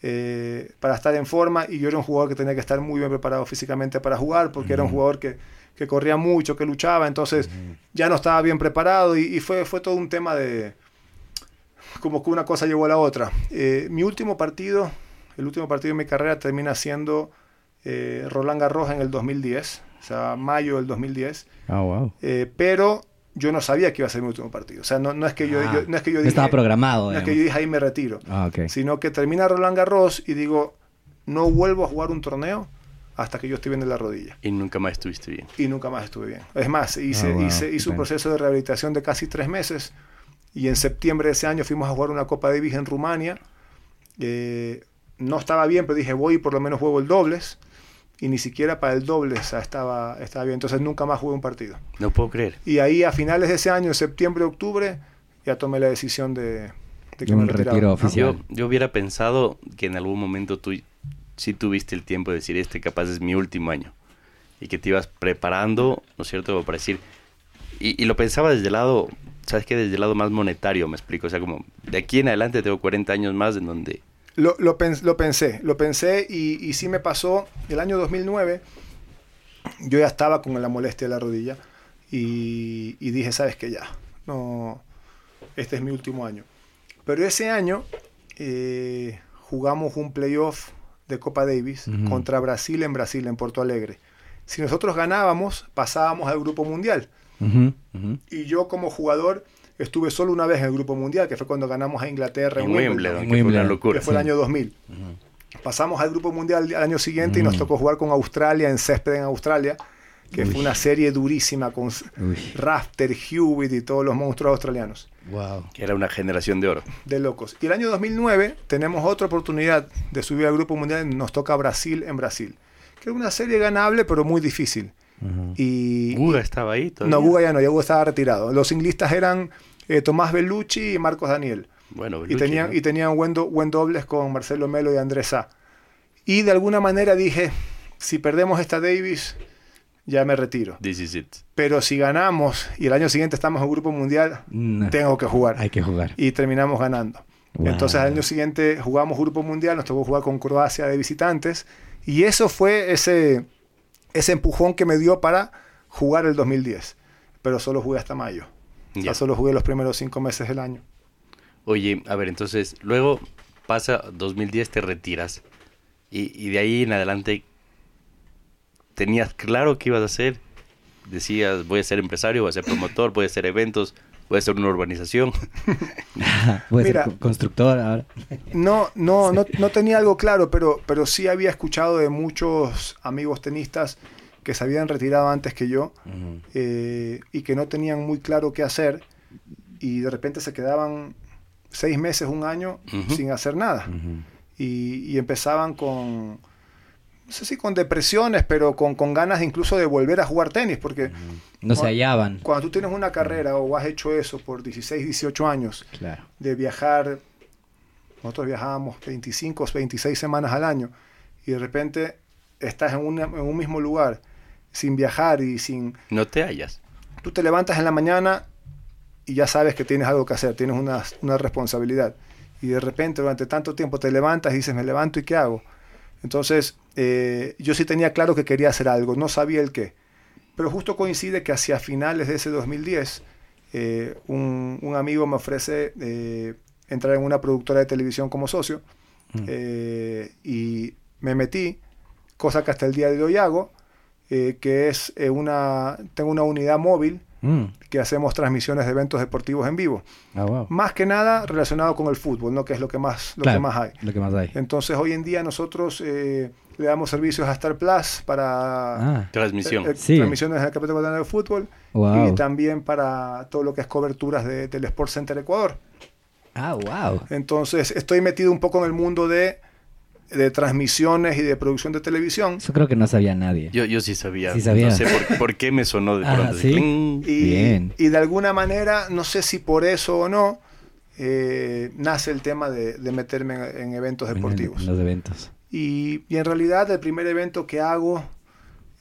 eh, para estar en forma y yo era un jugador que tenía que estar muy bien preparado físicamente para jugar porque era un jugador que, que, corría mucho, que luchaba, entonces ya no estaba bien preparado y, fue, fue todo un tema de como que una cosa llevó a la otra. Eh, mi último partido, el último partido de mi carrera termina siendo Roland Garros en el 2010 o sea, mayo del 2010. Ah, wow. Eh, pero yo no sabía que iba a ser mi último partido. O sea, no, no es que yo, ah, no es que yo dije, estaba programado. No es que yo dije ahí me retiro. Ah, okay. Sino que termina Roland Garros y digo, no vuelvo a jugar un torneo hasta que yo esté bien de la rodilla. Y nunca más estuviste bien. Y nunca más estuve bien. Es más, hice, ah, hice, hice un proceso de rehabilitación de casi tres meses y en septiembre de ese año fuimos a jugar una Copa Davis en Rumania. Eh, no estaba bien, pero dije, voy y por lo menos juego el dobles y ni siquiera para el doble estaba, estaba bien. Entonces nunca más jugué un partido. No puedo creer. Y ahí a finales de ese año, septiembre, octubre, ya tomé la decisión de, de que me retiro oficial. Yo, hubiera pensado que en algún momento tú sí tuviste el tiempo de decir, este capaz es mi último año. Y que te ibas preparando, ¿no es cierto?, para decir... Y, y lo pensaba desde el lado, ¿sabes qué? Desde el lado más monetario, me explico. O sea, como de aquí en adelante tengo 40 años más en donde lo, lo, pensé, lo pensé y, y sí me pasó el año 2009. Yo ya estaba con la molestia de la rodilla y, dije, sabes que ya, no, este es mi último año. Pero ese año eh, jugamos un playoff de Copa Davis contra Brasil en Brasil, en Porto Alegre. Si nosotros ganábamos, pasábamos al Grupo Mundial. Y yo como jugador Estuve solo una vez en el Grupo Mundial, que fue cuando ganamos a Inglaterra en, Wimbledon, que fue una locura. Que fue el año 2000. Pasamos al Grupo Mundial al año siguiente y nos tocó jugar con Australia, en césped en Australia, que fue una serie durísima con Rafter, Hewitt y todos los monstruos australianos. Wow. Que era una generación de oro. De locos. Y el año 2009 tenemos otra oportunidad de subir al Grupo Mundial, nos toca Brasil en Brasil. Que es una serie ganable, pero muy difícil. y, Guga estaba ahí todavía. No, Guga ya no, ya Guga estaba retirado. Los inglistas eran eh, Tomás Bellucci y Marcos Daniel. Bueno, y tenían, y tenían buen, buen, dobles con Marcelo Melo y Andrés A. Y de alguna manera dije, si perdemos esta Davis, ya me retiro. Pero si ganamos y el año siguiente estamos en Grupo Mundial, tengo que jugar. Hay que jugar. Y terminamos ganando. Entonces al año siguiente jugamos Grupo Mundial, nos tocó jugar con Croacia de visitantes. Y eso fue ese, ese empujón que me dio para jugar el 2010. Pero solo jugué hasta mayo. Ya. solo jugué los primeros cinco meses del año. Oye, a ver, entonces, luego pasa 2010, te retiras. Y, de ahí en adelante, ¿tenías claro qué ibas a hacer? Decías, voy a ser empresario, voy a ser promotor, voy a hacer eventos, voy a hacer una urbanización. voy a ser constructor ahora. no, no, no, no tenía algo claro, pero, pero sí había escuchado de muchos amigos tenistas que se habían retirado antes que yo eh, y que no tenían muy claro qué hacer y de repente se quedaban seis meses, un año sin hacer nada. y, empezaban con, no sé si con depresiones, pero con, con, ganas incluso de volver a jugar tenis, porque... No se hallaban. Cuando tú tienes una carrera o has hecho eso por 16, 18 años, de viajar, nosotros viajábamos 25, 26 semanas al año, y de repente estás en, en un mismo lugar sin viajar y sin... No te hallas. Tú te levantas en la mañana y ya sabes que tienes algo que hacer, tienes una, una responsabilidad. Y de repente durante tanto tiempo te levantas y dices, me levanto y ¿qué hago? Entonces, eh, yo sí tenía claro que quería hacer algo, no sabía el qué. Pero justo coincide que hacia finales de ese 2010, eh, un, un, amigo me ofrece eh, entrar en una productora de televisión como socio mm. y me metí cosa que hasta el día de hoy hago, que es una, tengo una unidad móvil mm. que hacemos transmisiones de eventos deportivos en vivo. Ah, más que nada relacionado con el fútbol, ¿no? que es lo que más, lo que más hay. Lo que más hay. Entonces hoy en día nosotros le damos servicios a Star Plus para ah. transmisión. transmisiones del Campeonato de Fútbol y también para todo lo que es coberturas del Sport Center Ecuador. Ah, wow. Entonces estoy metido un poco en el mundo de, de transmisiones y de producción de televisión. Eso creo que no sabía nadie. Yo, yo sí sabía. Sí sabía. No sé por, qué me sonó de ah, pronto. ¿sí? Y, Bien. y de alguna manera, no sé si por eso o no, eh, nace el tema de, meterme en, eventos deportivos. En, los eventos. Y, y, en realidad el primer evento que hago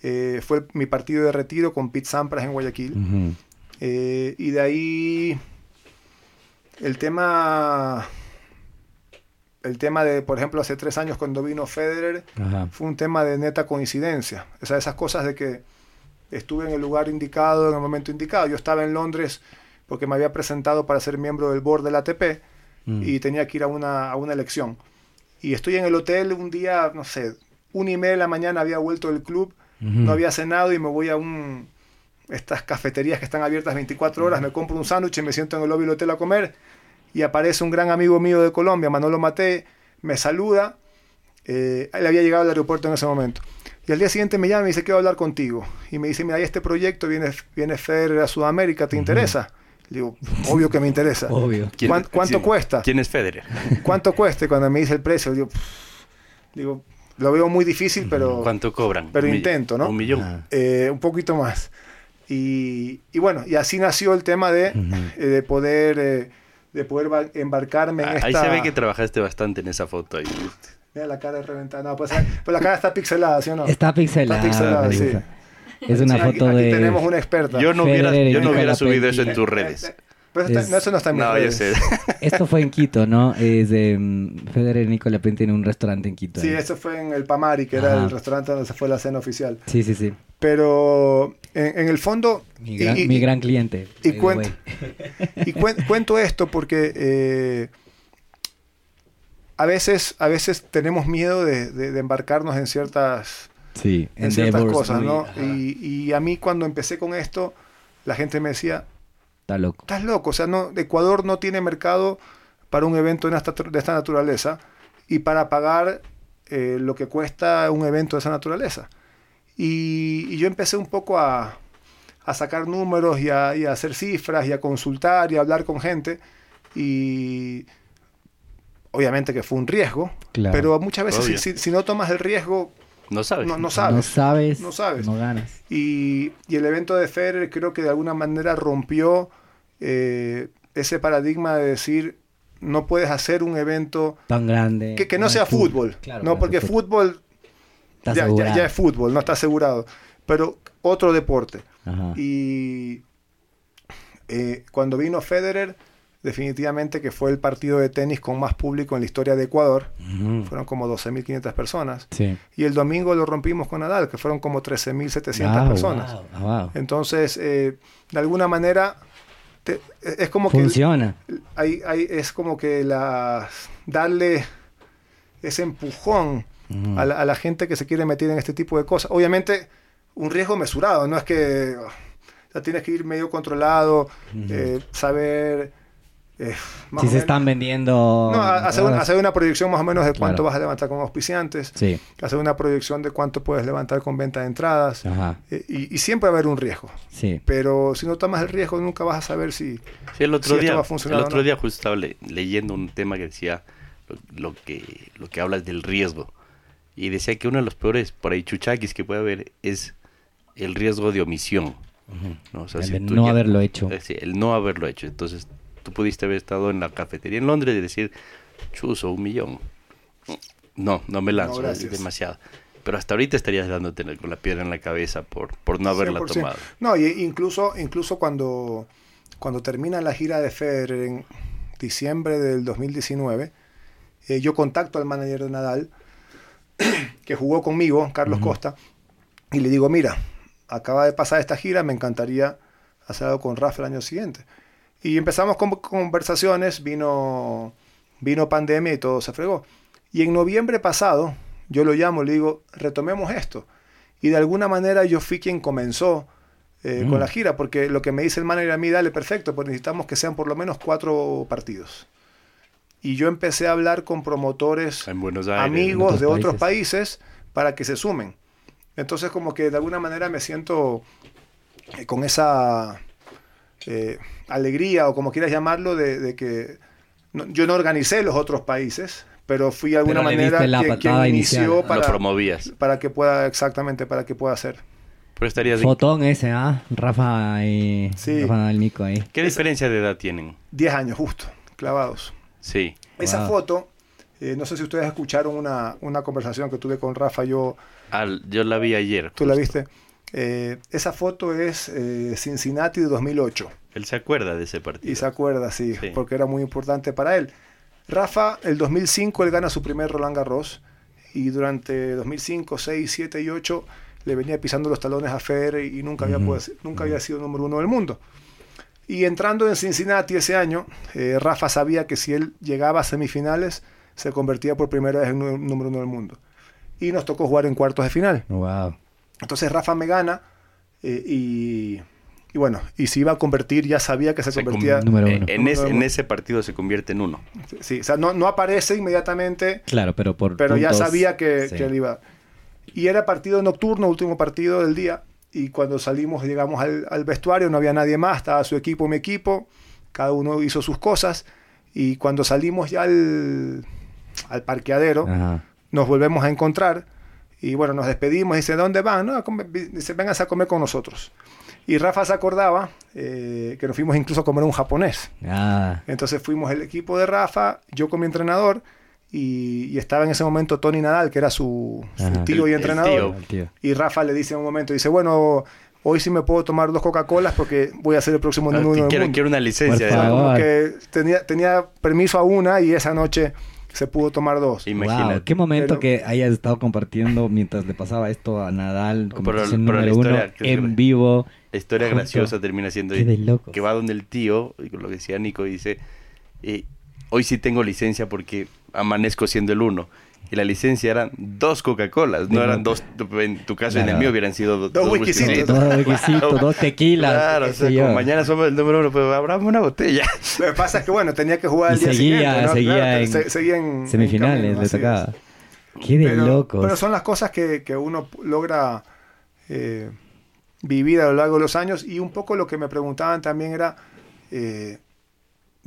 eh, fue mi partido de retiro con Pete Sampras en Guayaquil. Eh, y de ahí el tema, el tema de, por ejemplo, hace tres años cuando vino Federer, fue un tema de neta coincidencia. O sea, esas cosas de que estuve en el lugar indicado, en el momento indicado. Yo estaba en Londres porque me había presentado para ser miembro del board del ATP mm. y tenía que ir a una, a una elección. Y estoy en el hotel un día, no sé, una y media de la mañana había vuelto del club, no había cenado y me voy a un estas cafeterías que están abiertas 24 horas, me compro un sándwich y me siento en el lobby del hotel a comer y aparece un gran amigo mío de Colombia, Manolo Mate, me saluda, eh, él había llegado al aeropuerto en ese momento. Y al día siguiente me llama y me dice, quiero hablar contigo. Y me dice, mira, hay este proyecto, viene, viene Federer a Sudamérica, ¿te interesa? Le digo, obvio que me interesa. Obvio. ¿Cuánto, cuesta? ¿Quién es Federer? ¿Cuánto cuesta? Cuando me dice el precio, digo, digo, lo veo muy difícil, pero... ¿Cuánto cobran? Pero intento, ¿no? Un millón. Eh, un poquito más. Y, bueno, y así nació el tema de, eh, de poder, eh, de poder embarcarme en esta... Ahí se ve que trabajaste bastante en esa foto. Ahí. Mira la cara reventada. No, pues, pues, la cara está pixelada, ¿sí o no? Está pixelada. Está pixelada, sí. Es una foto aquí, de... tenemos una experta. Yo no hubiera, yo no hubiera subido eso en tus redes. Pero no, eso no está en mis no, sé. Esto fue en Quito, ¿no? Es de um, Federer Nicola Pentti en un restaurante en Quito. Sí, eso fue en el Pamari, que era el restaurante donde se fue la cena oficial. Sí, sí, sí. Pero en, el fondo... Mi gran, cliente. Y, cuento, y cuento esto porque eh, a, veces, a veces tenemos miedo de, embarcarnos en ciertas, sí, en ciertas cosas, ¿no? Y, y a mí cuando empecé con esto, la gente me decía, Estás loco. Estás loco. O sea, no, Ecuador no tiene mercado para un evento de esta, de esta naturaleza y para pagar eh, lo que cuesta un evento de esa naturaleza. Y, yo empecé un poco a, a sacar números y a, y a, hacer cifras y a consultar y a hablar con gente. Y obviamente que fue un riesgo, pero muchas veces si, si, no tomas el riesgo... No sabes. No, sabes. No sabes. No sabes. No ganas. Y, y, el evento de Federer creo que de alguna manera rompió eh, ese paradigma de decir no puedes hacer un evento tan grande que, no, sea fútbol, no porque fútbol ya, ya, es fútbol no está asegurado pero otro deporte y eh, cuando vino Federer definitivamente que fue el partido de tenis con más público en la historia de Ecuador. Fueron como 12.500 personas. Y el domingo lo rompimos con Nadal, que fueron como 13.700 personas. Entonces, eh, de alguna manera, es como que... Funciona. Hay, es como que la, darle ese empujón a, la, gente que se quiere meter en este tipo de cosas. Obviamente, un riesgo mesurado, no es que... tienes que ir medio controlado, eh, saber eh, si se están vendiendo. No, hacer, una proyección más o menos de cuánto vas a levantar con auspiciantes. Sí. Hacer una proyección de cuánto puedes levantar con venta de entradas. Eh, y, siempre va a haber un riesgo. Sí. Pero si no tomas el riesgo, nunca vas a saber si, el otro día, esto va a funcionar. El otro día, justo estaba leyendo un tema que decía lo, que, lo que hablas del riesgo. Y decía que uno de los peores por ahí chuchaquis que puede haber es el riesgo de omisión. ¿no? el no haberlo hecho. el no haberlo hecho. Entonces tú pudiste haber estado en la cafetería en Londres y decir, chuso, un millón. No, no me lanzo, es demasiado. Pero hasta ahorita estarías dándote con la piedra en la cabeza por, por no haberla tomado. No, y incluso, incluso cuando, cuando termina la gira de Federer en diciembre del 2019, eh, yo contacto al manager de Nadal, que jugó conmigo, Carlos Costa, y le digo, mira, acaba de pasar esta gira, me encantaría hacer algo con Rafa el año siguiente. Y empezamos con conversaciones, vino, vino pandemia y todo se fregó. Y en noviembre pasado, yo lo llamo, le digo, retomemos esto. Y de alguna manera yo fui quien comenzó eh, con Mm. la gira, porque lo que me dice el manager a mí, dale, perfecto, pues necesitamos que sean por lo menos cuatro partidos. Y yo empecé a hablar con promotores En Buenos Aires. amigos otros de otros países para que se sumen. Entonces como que de alguna manera me siento eh, con esa eh, alegría o como quieras llamarlo de, de que no- yo no organicé los otros países, pero fui de alguna manera quien, inició Lo para, promovías. para que pueda, exactamente, para que pueda hacer. Pero estarías en- Fotón ese, ¿ah? Rafa y Sí. Rafa Nadal Nico ahí. ¿Qué diferencia de edad tienen? 10 años justo, clavados. Sí. Esa Wow. foto, eh, no sé si ustedes escucharon una, una conversación que tuve con Rafa, yo Al- yo la vi ayer. ¿Tú la viste? Eh, esa foto es eh, Cincinnati de 2008. Él se acuerda de ese partido. Y se acuerda, sí, Sí. porque era muy importante para él. Rafa, el 2005, él gana su primer Roland Garros. Y durante 2005, 6, 7 y 8 le venía pisando los talones a Federer y nunca había, nunca había sido número uno del mundo. Y entrando en Cincinnati ese año, eh, Rafa sabía que si él llegaba a semifinales, se convertía por primera vez en número uno del mundo. Y nos tocó jugar en cuartos de final. Wow. Entonces Rafa me gana eh, y, y bueno, y si iba a convertir ya sabía que se, Se convertía. con- Número uno. en, en uno. ese partido se convierte en uno. Sí, o sea, no, no aparece inmediatamente, Claro, pero por pero ya sabía que, sí. que él iba. Y era partido nocturno, último partido del día. Y cuando salimos, llegamos al, al vestuario, no había nadie más, estaba su equipo, mi equipo, cada uno hizo sus cosas. Y cuando salimos ya al, al parqueadero, Ajá. nos volvemos a encontrar y bueno, nos despedimos. Dice, ¿dónde van? No, a comer". dice, vénganse a comer con nosotros. Y Rafa se acordaba eh, que nos fuimos incluso a comer un japonés. Ah, Entonces fuimos el equipo de Rafa, yo con mi entrenador y, y estaba en ese momento Tony Nadal, que era su, su tío El- y entrenador. el tío. Y Rafa le dice en un momento, dice, bueno, hoy sí me puedo tomar dos Coca-Colas porque voy a ser el próximo Ah, número uno del quiero, mundo. quiero una licencia. Por O sea, como que tenía, tenía permiso a una y esa noche se pudo tomar dos. Imagínate. Wow, qué momento Pero- que hayas estado compartiendo mientras le pasaba esto a Nadal, Pero- conversación pero la número uno, historia es- en vivo. La historia Junto. graciosa termina siendo Qué de locos. que va donde el tío, y con lo que decía Nico, y dice, eh, hoy sí tengo licencia porque amanezco siendo el uno. Y la licencia eran dos Coca-Colas, no eran dos, en tu caso, en el mío hubieran sido do- Dos whiskycitos. Dos requisitos, dos tequilas. Claro, o sea, como mañana somos el número uno, pues abramos una botella. Lo que pasa es que, bueno, tenía que jugar al día seguía, siguiente. ¿no? seguía Claro, en se- seguía en- en Semifinales, camino, le tocaba. Qué de pero, locos. pero son las cosas que, que uno logra eh, vivir a lo largo de los años. Y un poco lo que me preguntaban también era. eh,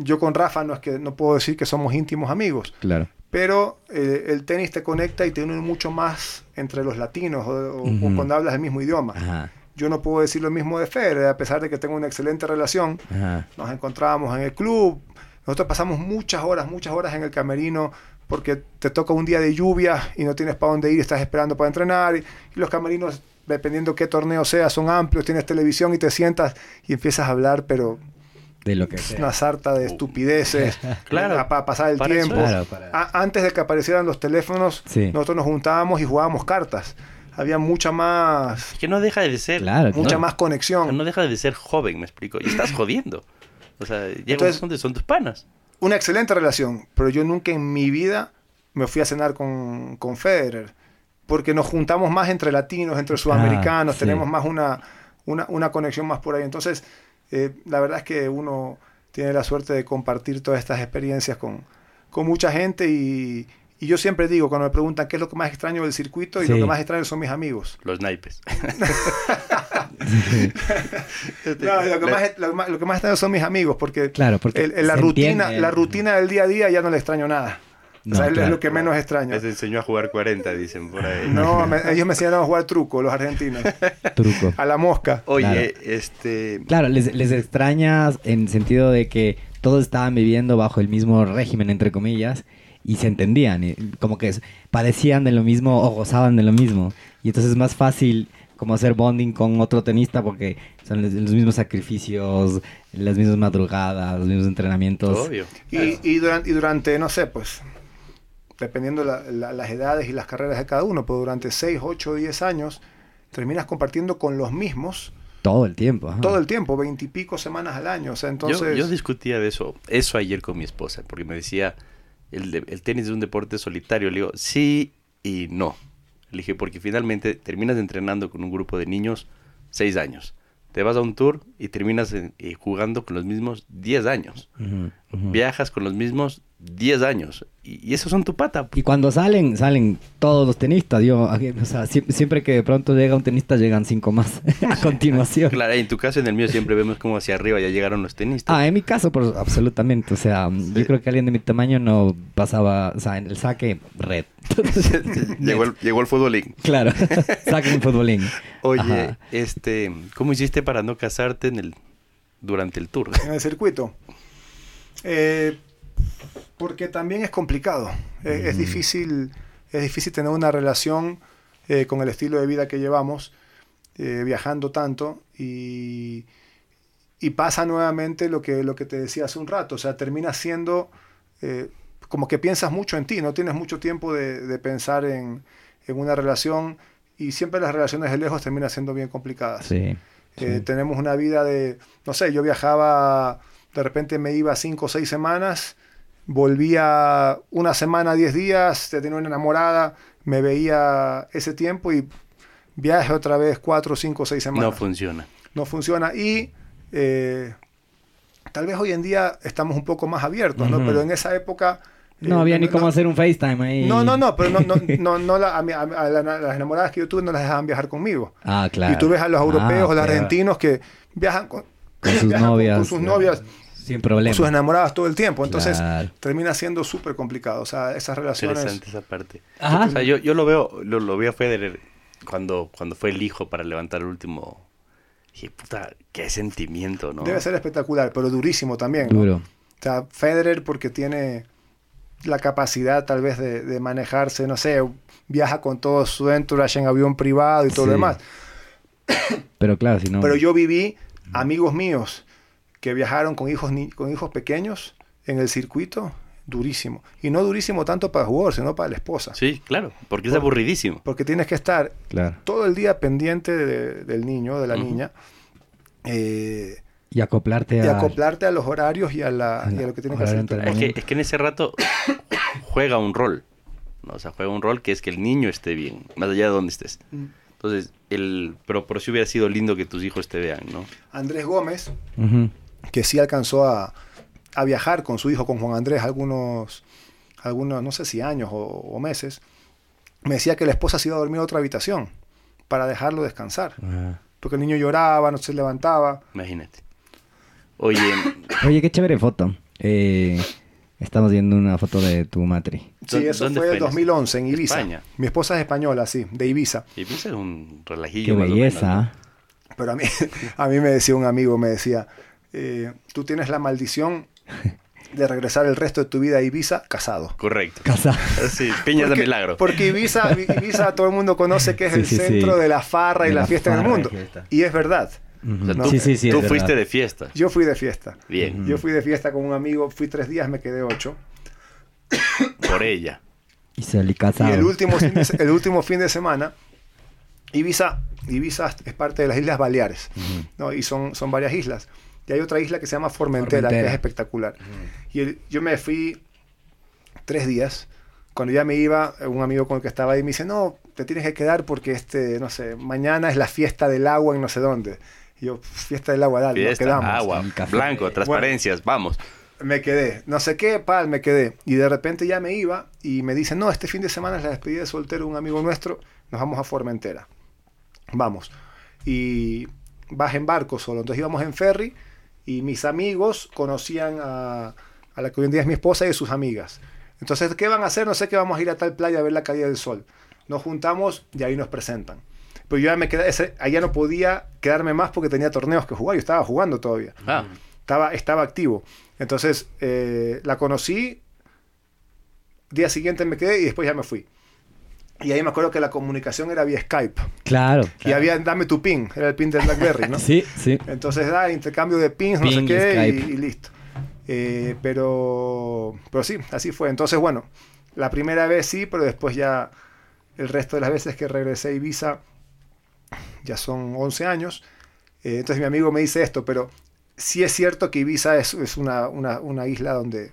yo con Rafa no es que no puedo decir que somos íntimos amigos, Claro. Pero eh, el tenis te conecta y te une mucho más entre los latinos o, o- o Ujú. cuando hablas el mismo idioma. Ajá, Yo no puedo decir lo mismo de Federer, a pesar de que tengo una excelente relación. ajá. Nos encontrábamos en el club. Nosotros pasamos muchas horas, muchas horas en el camerino porque te toca un día de lluvia y no tienes para dónde ir, estás esperando para entrenar. Y, y los camerinos, dependiendo qué torneo sea, son amplios, tienes televisión y te sientas y empiezas a hablar, pero De lo que es sea. una sarta de estupideces Claro, para pasar el para tiempo. es. Claro, para- A- antes de que aparecieran los teléfonos, Sí. nosotros nos juntábamos y jugábamos cartas. Había mucha más, Que no deja de ser, Claro, mucha claro. más conexión. no deja de ser joven, me explico. Y estás jodiendo. O sea, llega Entonces- un punto donde son tus panas. una excelente relación, pero yo nunca en mi vida me fui a cenar con, con Federer, porque nos juntamos más entre latinos, entre sudamericanos, Ah, sí. tenemos más una, una, una conexión más por ahí. Entonces, eh, la verdad es que uno tiene la suerte de compartir todas estas experiencias con, con mucha gente y, y yo siempre digo, cuando me preguntan qué es lo que más extraño del circuito, y lo que más extraño son mis amigos. Los naipes. No, lo, que más, lo, que más, lo que más extraño son mis amigos, porque, Claro, porque el- el- la, rutina, entiende. la rutina del día a día ya no le extraño nada. No, o sea, es lo que menos extraño. Les enseñó a jugar 40, dicen por ahí. No, me- ellos me enseñaron a jugar truco, los argentinos. Truco. A la mosca. Oye, Claro. este... Claro, les, les extrañas en sentido de que todos estaban viviendo bajo el mismo régimen, entre comillas, y se entendían, y como que padecían de lo mismo o gozaban de lo mismo. Y entonces es más fácil como hacer bonding con otro tenista porque son los, los mismos sacrificios, las mismas madrugadas, los mismos entrenamientos. Obvio. Y, y, durante, y durante, no sé, pues, dependiendo la- la- las edades y las carreras de cada uno, pues durante 6, 8, 10 años, terminas compartiendo con los mismos Todo el tiempo. ajá. todo el tiempo, 20 y pico semanas al año. O sea, entonces... Yo, yo discutía de eso, eso ayer con mi esposa, porque me decía, el, de- el tenis es un deporte solitario. Le digo, sí, y no. Le dije, porque finalmente terminas entrenando con un grupo de niños seis años. Te vas a un tour y terminas eh, jugando con los mismos 10 años. Viajas con los mismos 10 años. Y, esos son tu pata. Y cuando salen, salen todos los tenistas. Yo, o sea, siempre que de pronto llega un tenista, llegan cinco más a continuación. Claro, en tu caso, en el mío, siempre vemos como hacia arriba ya llegaron los tenistas. Ah, en mi caso, por, absolutamente. O sea, yo creo que alguien de mi tamaño no pasaba, o sea, en el saque, red. llegó, el, llegó el futbolín. Claro, saque un futbolín. Oye, este, ¿cómo hiciste para no casarte en el, durante el tour? En el circuito. Eh porque también es complicado. Es, mm. difícil, es difícil tener una relación eh, con el estilo de vida que llevamos, eh, viajando tanto, y, y, pasa nuevamente lo que, lo que te decía hace un rato. O sea, termina siendo eh, como que piensas mucho en ti, no tienes mucho tiempo de, pensar en, en, una relación, y siempre las relaciones de lejos terminan siendo bien complicadas. Sí, Tenemos una vida de, no sé, yo viajaba, de repente me iba cinco o seis semanas, volvía una semana, diez días, te tenía una enamorada, me veía ese tiempo y viaje otra vez cuatro, cinco, seis semanas. No funciona. No funciona y eh, tal vez hoy en día estamos un poco más abiertos, ¿no? Pero en esa época... No eh, había ni cómo hacer un FaceTime ahí. No, no, no, pero no, no, no, no a, las enamoradas que yo tuve no las dejaban viajar conmigo. Ah, claro. Y tú ves a los europeos o ah, los argentinos que viajan con, sus novias. Con sus novias sin problema. sus enamoradas todo el tiempo. Entonces termina siendo súper complicado. O sea, esas relaciones. Interesante esa parte. O sea, yo, yo lo veo, lo, lo vi a Federer cuando, cuando fue el hijo para levantar el último. Y puta, qué sentimiento, ¿no? Debe ser espectacular, pero durísimo también. Duro. O sea, Federer porque tiene la capacidad tal vez de, manejarse, no sé, viaja con todo su entourage en avión privado y todo lo demás. Pero claro, si no... Pero yo viví amigos míos que viajaron con hijos, con hijos pequeños en el circuito, durísimo. Y no durísimo tanto para el jugador, sino para la esposa. Sí, claro, porque es aburridísimo. Porque tienes que estar todo el día pendiente del niño, de la niña. Eh, y acoplarte a... Y acoplarte a los horarios y a, la, lo que tiene que hacer. Es que, es que en ese rato juega un rol. ¿no? O sea, juega un rol que es que el niño esté bien, más allá de donde estés. Mm. Entonces, el, pero por si hubiera sido lindo que tus hijos te vean, ¿no? Andrés Gómez, que sí alcanzó a, viajar con su hijo, con Juan Andrés, algunos, algunos no sé si años o, meses, me decía que la esposa se iba a dormir a otra habitación para dejarlo descansar. Porque el niño lloraba, no se levantaba. Imagínate. Oye, Oye, qué chévere foto. Eh, estamos viendo una foto de tu matri. Sí, eso fue en 2011 en Ibiza. Mi esposa es española, sí, de Ibiza. Ibiza es un relajillo. Qué belleza. Pero a mí, a mí me decía un amigo, me decía, eh, tú tienes la maldición de regresar el resto de tu vida a Ibiza casado. Correcto. Casado. Sí, piñas de milagro. Porque Ibiza, Ibiza todo el mundo conoce que es el centro de la farra y la, fiesta en el mundo. Y es verdad. sí, sí, sí, tú fuiste de fiesta. Yo fui de fiesta. Bien. Yo fui de fiesta con un amigo, fui tres días, me quedé ocho. Por ella. Y se le casado. Y el último, el último fin de semana, Ibiza, Ibiza es parte de las Islas Baleares, ¿no? y son, son varias islas. Y hay otra isla que se llama Formentera, que es espectacular. Y yo me fui tres días. Cuando ya me iba, un amigo con el que estaba ahí me dice, no, te tienes que quedar porque, este, no sé, mañana es la fiesta del agua en no sé dónde. Y yo, fiesta del agua, dale, fiesta, quedamos. agua, blanco, transparencias, vamos. Me quedé, no sé qué, pal, me quedé. Y de repente ya me iba y me dicen, no, este fin de semana es la despedida de soltero de un amigo nuestro, nos vamos a Formentera. Vamos. Y vas en barco solo. Entonces íbamos en ferry y mis amigos conocían a, la que hoy en día es mi esposa y sus amigas. Entonces, ¿qué van a hacer? No sé qué vamos a ir a tal playa a ver la caída del sol. Nos juntamos y ahí nos presentan. Pero yo ya me quedé, allá no podía quedarme más porque tenía torneos que jugar. Yo estaba jugando todavía. Ah. Estaba, estaba activo. Entonces, eh, la conocí. Día siguiente me quedé y después ya me fui. Y ahí me acuerdo que la comunicación era vía Skype. Claro. Y había, dame tu pin, era el pin de BlackBerry, ¿no? sí, sí. Entonces da intercambio de pins, no sé qué, y, listo. Eh, pero, pero sí, así fue. Entonces, bueno, la primera vez sí, pero después ya el resto de las veces que regresé a Ibiza, ya son 11 años. Eh, entonces mi amigo me dice esto, pero sí es cierto que Ibiza es, es una, una, una, isla donde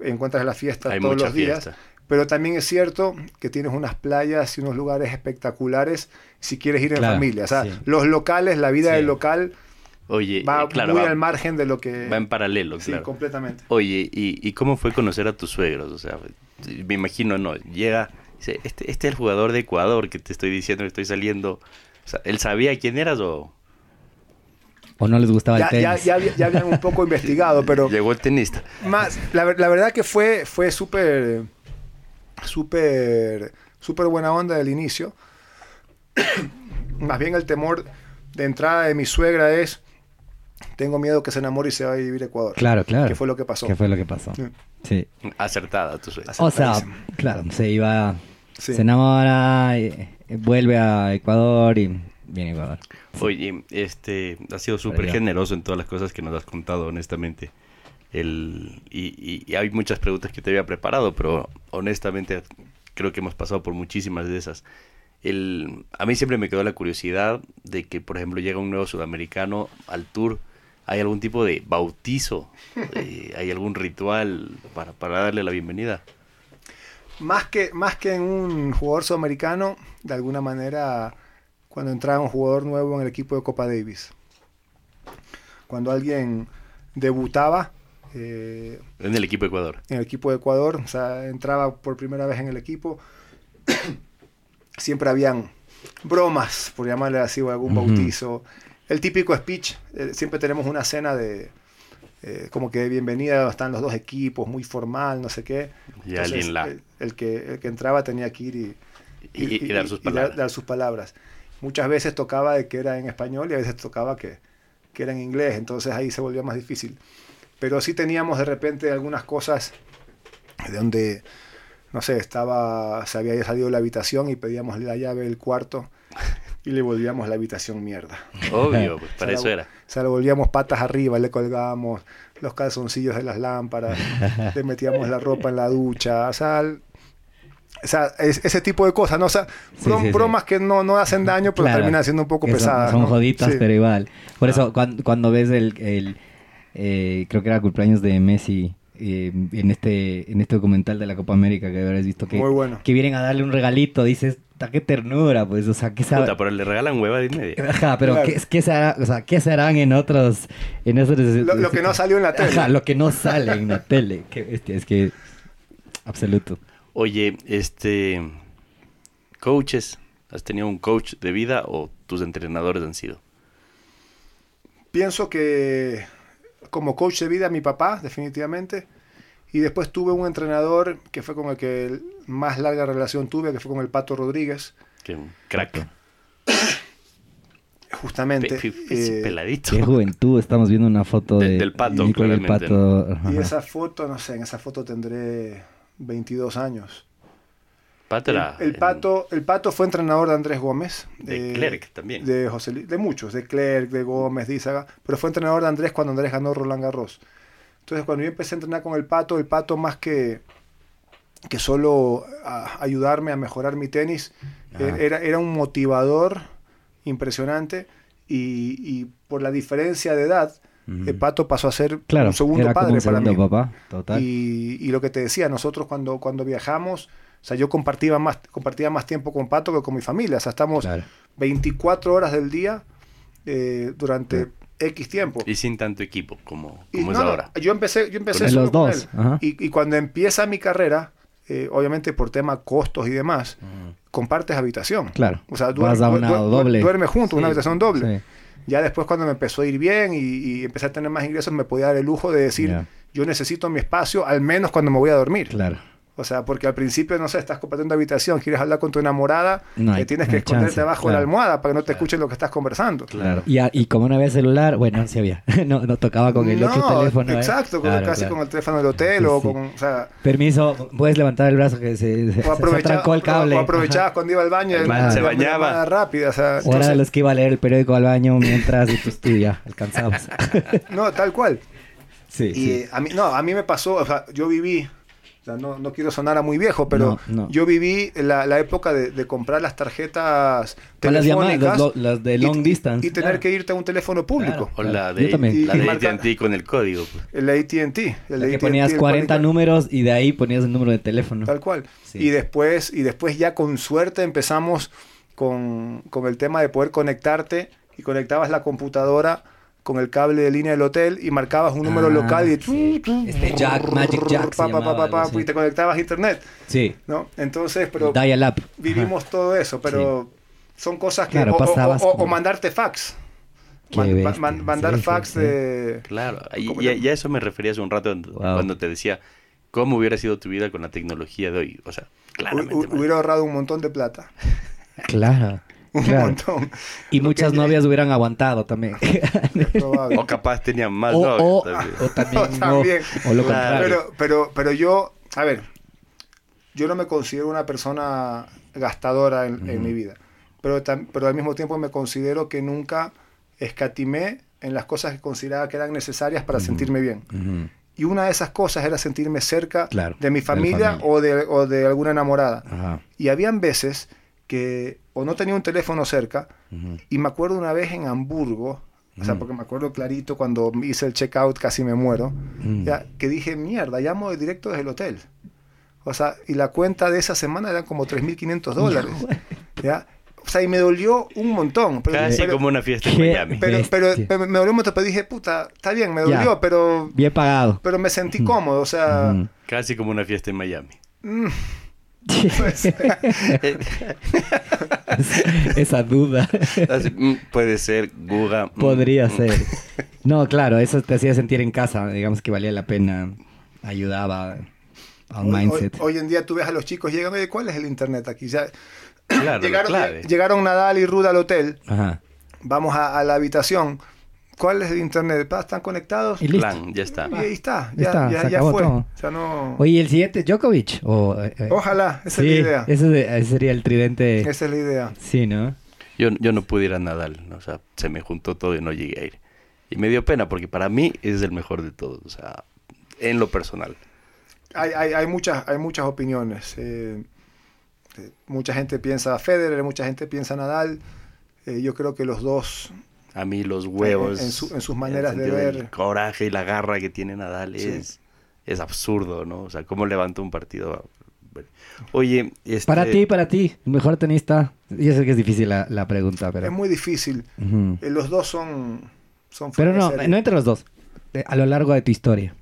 encuentras la fiesta todos los días pero también es cierto que tienes unas playas y unos lugares espectaculares si quieres ir en familia. O sea, los locales, la vida del local Oye, va eh, muy al margen de lo que... Va en paralelo, sí, completamente. Oye, ¿y, ¿y, cómo fue conocer a tus suegros? O sea, me imagino, no, llega, dice, este, este es el jugador de Ecuador que te estoy diciendo que estoy saliendo. O sea, ¿él sabía quién eras o...? ¿O no les gustaba el tenis? Ya, ya, ya, habían un poco investigado, pero... Llegó el tenista. Más, la, la verdad que fue fue súper, súper, súper buena onda del inicio. más bien el temor de entrada de mi suegra es tengo miedo que se enamore y se vaya a vivir a Ecuador. Claro, claro. Que fue lo que pasó. Que fue lo que pasó. Sí. Acertada tu suegra. O sea, claro, se iba, se enamora, vuelve a Ecuador y viene a Ecuador. Oye, este, ha sido súper generoso en todas las cosas que nos has contado, honestamente. El, y, y, hay muchas preguntas que te había preparado, pero honestamente creo que hemos pasado por muchísimas de esas. El, a mí siempre me quedó la curiosidad de que, por ejemplo, llega un nuevo sudamericano al tour ¿Hay algún tipo de bautizo? Eh, ¿Hay algún ritual para, para, darle la bienvenida? Más que, más que en un jugador sudamericano, de alguna manera, cuando entraba un jugador nuevo en el equipo de Copa Davis. Cuando alguien debutaba. Eh, en el equipo de Ecuador. En el equipo de Ecuador, o sea, entraba por primera vez en el equipo. Siempre habían bromas, por llamarle así, o algún bautizo el típico speech, eh, siempre tenemos una cena de eh, como que de bienvenida, están los dos equipos, muy formal, no sé qué. Y alguien la... El, que, el que entraba tenía que ir y, y, dar, sus palabras. dar, sus palabras. Muchas veces tocaba de que era en español y a veces tocaba que, que era en inglés, entonces ahí se volvía más difícil. Pero sí teníamos de repente algunas cosas de donde, no sé, estaba, se había salido de la habitación y pedíamos la llave del cuarto y le volvíamos la habitación mierda. Obvio, pues para eso era. O sea, le volvíamos patas arriba, le colgábamos los calzoncillos de las lámparas, le metíamos la ropa en la ducha, o sea, o sea ese tipo de cosas, ¿no? O sea, bromas que no, no hacen daño, pero terminan siendo un poco pesadas. Son, joditas, pero igual. Por eso, cuando, cuando, ves el, el eh, creo que era cumpleaños de Messi eh, en este en este documental de la Copa América que habrás visto que, que vienen a darle un regalito, dices, qué ternura, pues, o sea, ¿qué sabe? Puta, pero le regalan hueva de media. Ajá, pero ¿qué, qué, se hará, o sea, ¿qué se harán en otros, en otros... Lo, que no salió en la tele. Ajá, lo que no sale en la tele. es que, absoluto. Oye, este, coaches, ¿has tenido un coach de vida o tus entrenadores han sido? Pienso que como coach de vida mi papá, definitivamente. Y después tuve un entrenador que fue con el que más larga relación tuve, que fue con el Pato Rodríguez. Que crack. Justamente. Eh, peladito. Qué juventud, estamos viendo una foto de, del Pato. Y esa foto, no sé, en esa foto tendré 22 años. Pato era, el, pato, el Pato fue entrenador de Andrés Gómez. De, Clerc también. De, José, de muchos, de Clerc, de Gómez, de Izaga. Pero fue entrenador de Andrés cuando Andrés ganó Roland Garros. Entonces, cuando yo empecé a entrenar con el pato, el pato más que, que solo ayudarme a mejorar mi tenis, e, era, era un motivador impresionante y, por la diferencia de edad, el pato pasó a ser un segundo padre para mí. Papá, Y, y, lo que te decía, nosotros cuando, cuando viajamos, o sea, yo compartía más, compartía más tiempo con Pato que con mi familia. O sea, estamos 24 horas del día eh, durante X tiempo. Y sin tanto equipo como, como es ahora. yo empecé, yo empecé los dos. Y, y, cuando empieza mi carrera, eh, obviamente por tema costos y demás, compartes habitación. Claro. O sea, duerme, doble. duerme juntos, una habitación doble. Ya después cuando me empezó a ir bien y, empecé a tener más ingresos, me podía dar el lujo de decir, yo necesito mi espacio, al menos cuando me voy a dormir. Claro. O sea, porque al principio, no sé, estás compartiendo habitación, quieres hablar con tu enamorada, no tienes que esconderte debajo de la almohada para que no te escuchen lo que estás conversando. Claro. Y, y como no había celular, bueno, sí había. no, no tocaba con el otro teléfono. ¿eh? Exacto, casi con el teléfono del hotel o con. O sea, Permiso, puedes levantar el brazo que se, se, trancó el cable. O, aprovechabas cuando iba al baño. se bañaba. rápida, o sea, o era de los que iba a leer el periódico al baño mientras y tú ya alcanzabas. no, tal cual. Sí, y A mí, no, a mí me pasó, o sea, yo viví no, no, quiero sonar a muy viejo, pero yo viví la, la época de, de, comprar las tarjetas telefónicas. Las, las, de long y, distance. Y tener que irte a un teléfono público. O la de, la de AT&T con el código. Pues. El AT&T. El que ponías 40 números y de ahí ponías el número de teléfono. Tal cual. Y, después, y después ya con suerte empezamos con, con el tema de poder conectarte y conectabas la computadora con el cable de línea del hotel y marcabas un número ah, local y este Jack, Magic Jack y te conectabas a internet. Sí. ¿No? Entonces, pero Dial up. vivimos todo eso, pero son cosas que o, mandarte fax. mandar fax de Claro, y, ya, eso me refería hace un rato cuando te decía cómo hubiera sido tu vida con la tecnología de hoy, o sea, claramente hubiera ahorrado un montón de plata. Claro. Un montón. Y muchas novias hubieran aguantado también. o capaz tenían más novias. O, también. O, lo Pero, pero, pero yo, a ver, yo no me considero una persona gastadora en, mi vida. Pero, pero al mismo tiempo me considero que nunca escatimé en las cosas que consideraba que eran necesarias para sentirme bien. Y una de esas cosas era sentirme cerca de mi familia, O, de, o de alguna enamorada. Y habían veces que o no tenía un teléfono cerca, y me acuerdo una vez en Hamburgo, o sea, porque me acuerdo clarito cuando hice el checkout, casi me muero, ya, que dije, mierda, llamo directo desde el hotel. O sea, y la cuenta de esa semana eran como 3.500 dólares. ¿ya? O sea, y me dolió un montón. Pero, Casi como una fiesta en Miami. Pero, pero, me dolió un montón, pero dije, puta, está bien, me dolió, pero... Bien pagado. Pero me sentí cómodo, o sea... Casi como una fiesta en Miami. Mm. Esa duda. Mm, puede ser, Guga. Mm, Podría mm. ser. No, claro, eso te hacía sentir en casa, digamos que valía la pena, ayudaba al mindset. Hoy, en día tú ves a los chicos llegando y ¿cuál es el internet aquí? Ya, llegaron, llegaron, Nadal y Ruda al hotel. Vamos a la habitación ¿Cuál es el internet? ¿Están conectados? Y listo. ya está. Y ahí está, ya, ya, ya, fue. O sea, no... Oye, ¿el siguiente Djokovic? O, eh, eh, Ojalá, esa es la idea. Ese, sería el tridente. Esa es la idea. Sí, ¿no? Yo, yo no pude ir a Nadal, o sea, se me juntó todo y no llegué a ir. Y me dio pena porque para mí es el mejor de todos, o sea, en lo personal. Hay, hay, hay muchas, hay muchas opiniones. Eh, mucha gente piensa Federer, mucha gente piensa Nadal. yo creo que los dos a mí los huevos. En, sus maneras de ver. El coraje y la garra que tiene Nadal es, es absurdo, ¿no? O sea, cómo levanta un partido. Oye, este... para ti, para ti, mejor tenista. Yo sé que es difícil la, pregunta, pero. Es muy difícil. Eh, los dos son. son pero no, no entre los dos. A lo largo de tu historia.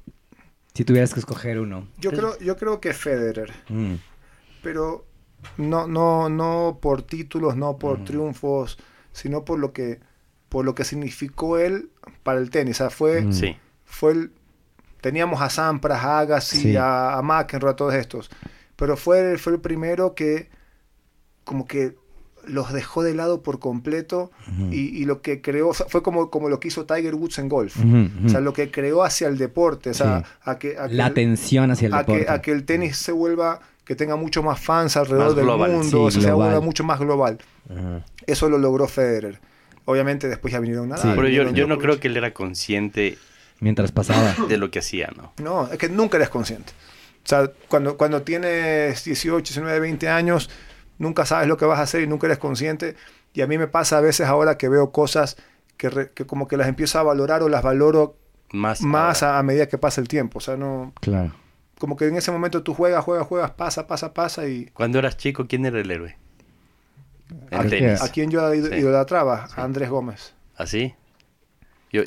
Si tuvieras que escoger uno. Yo creo, yo creo que Federer. Mm. Pero no, no, no por títulos, no por triunfos, sino por lo que por lo que significó él para el tenis. O sea, fue, mm. fue el, teníamos a Sampras, a Agassi, a, a, McEnroe, a todos estos. Pero fue, fue el primero que como que los dejó de lado por completo y, lo que creó, fue como, como lo que hizo Tiger Woods en golf. O sea, lo que creó hacia el deporte. O sea, a que, La atención hacia el deporte. Que, a que el tenis se vuelva, que tenga mucho más fans alrededor del mundo, o sea, se vuelva mucho más global. Eso lo logró Federer. Obviamente después ya vinieron nada. pero yo, no creo que él era consciente mientras pasaba de lo que hacía, ¿no? No, es que nunca eres consciente. O sea, cuando, cuando tienes 18, 19, 20 años, nunca sabes lo que vas a hacer y nunca eres consciente. Y a mí me pasa a veces ahora que veo cosas que, que como que las empiezo a valorar o las valoro más, más a, medida que pasa el tiempo. O sea, no... Claro. Como que en ese momento tú juegas, juegas, juegas, pasa, pasa, pasa y... Cuando eras chico, ¿quién era el héroe? ¿A, quién yo idolatraba? A Andrés Gómez. ¿Ah, sí? Yo,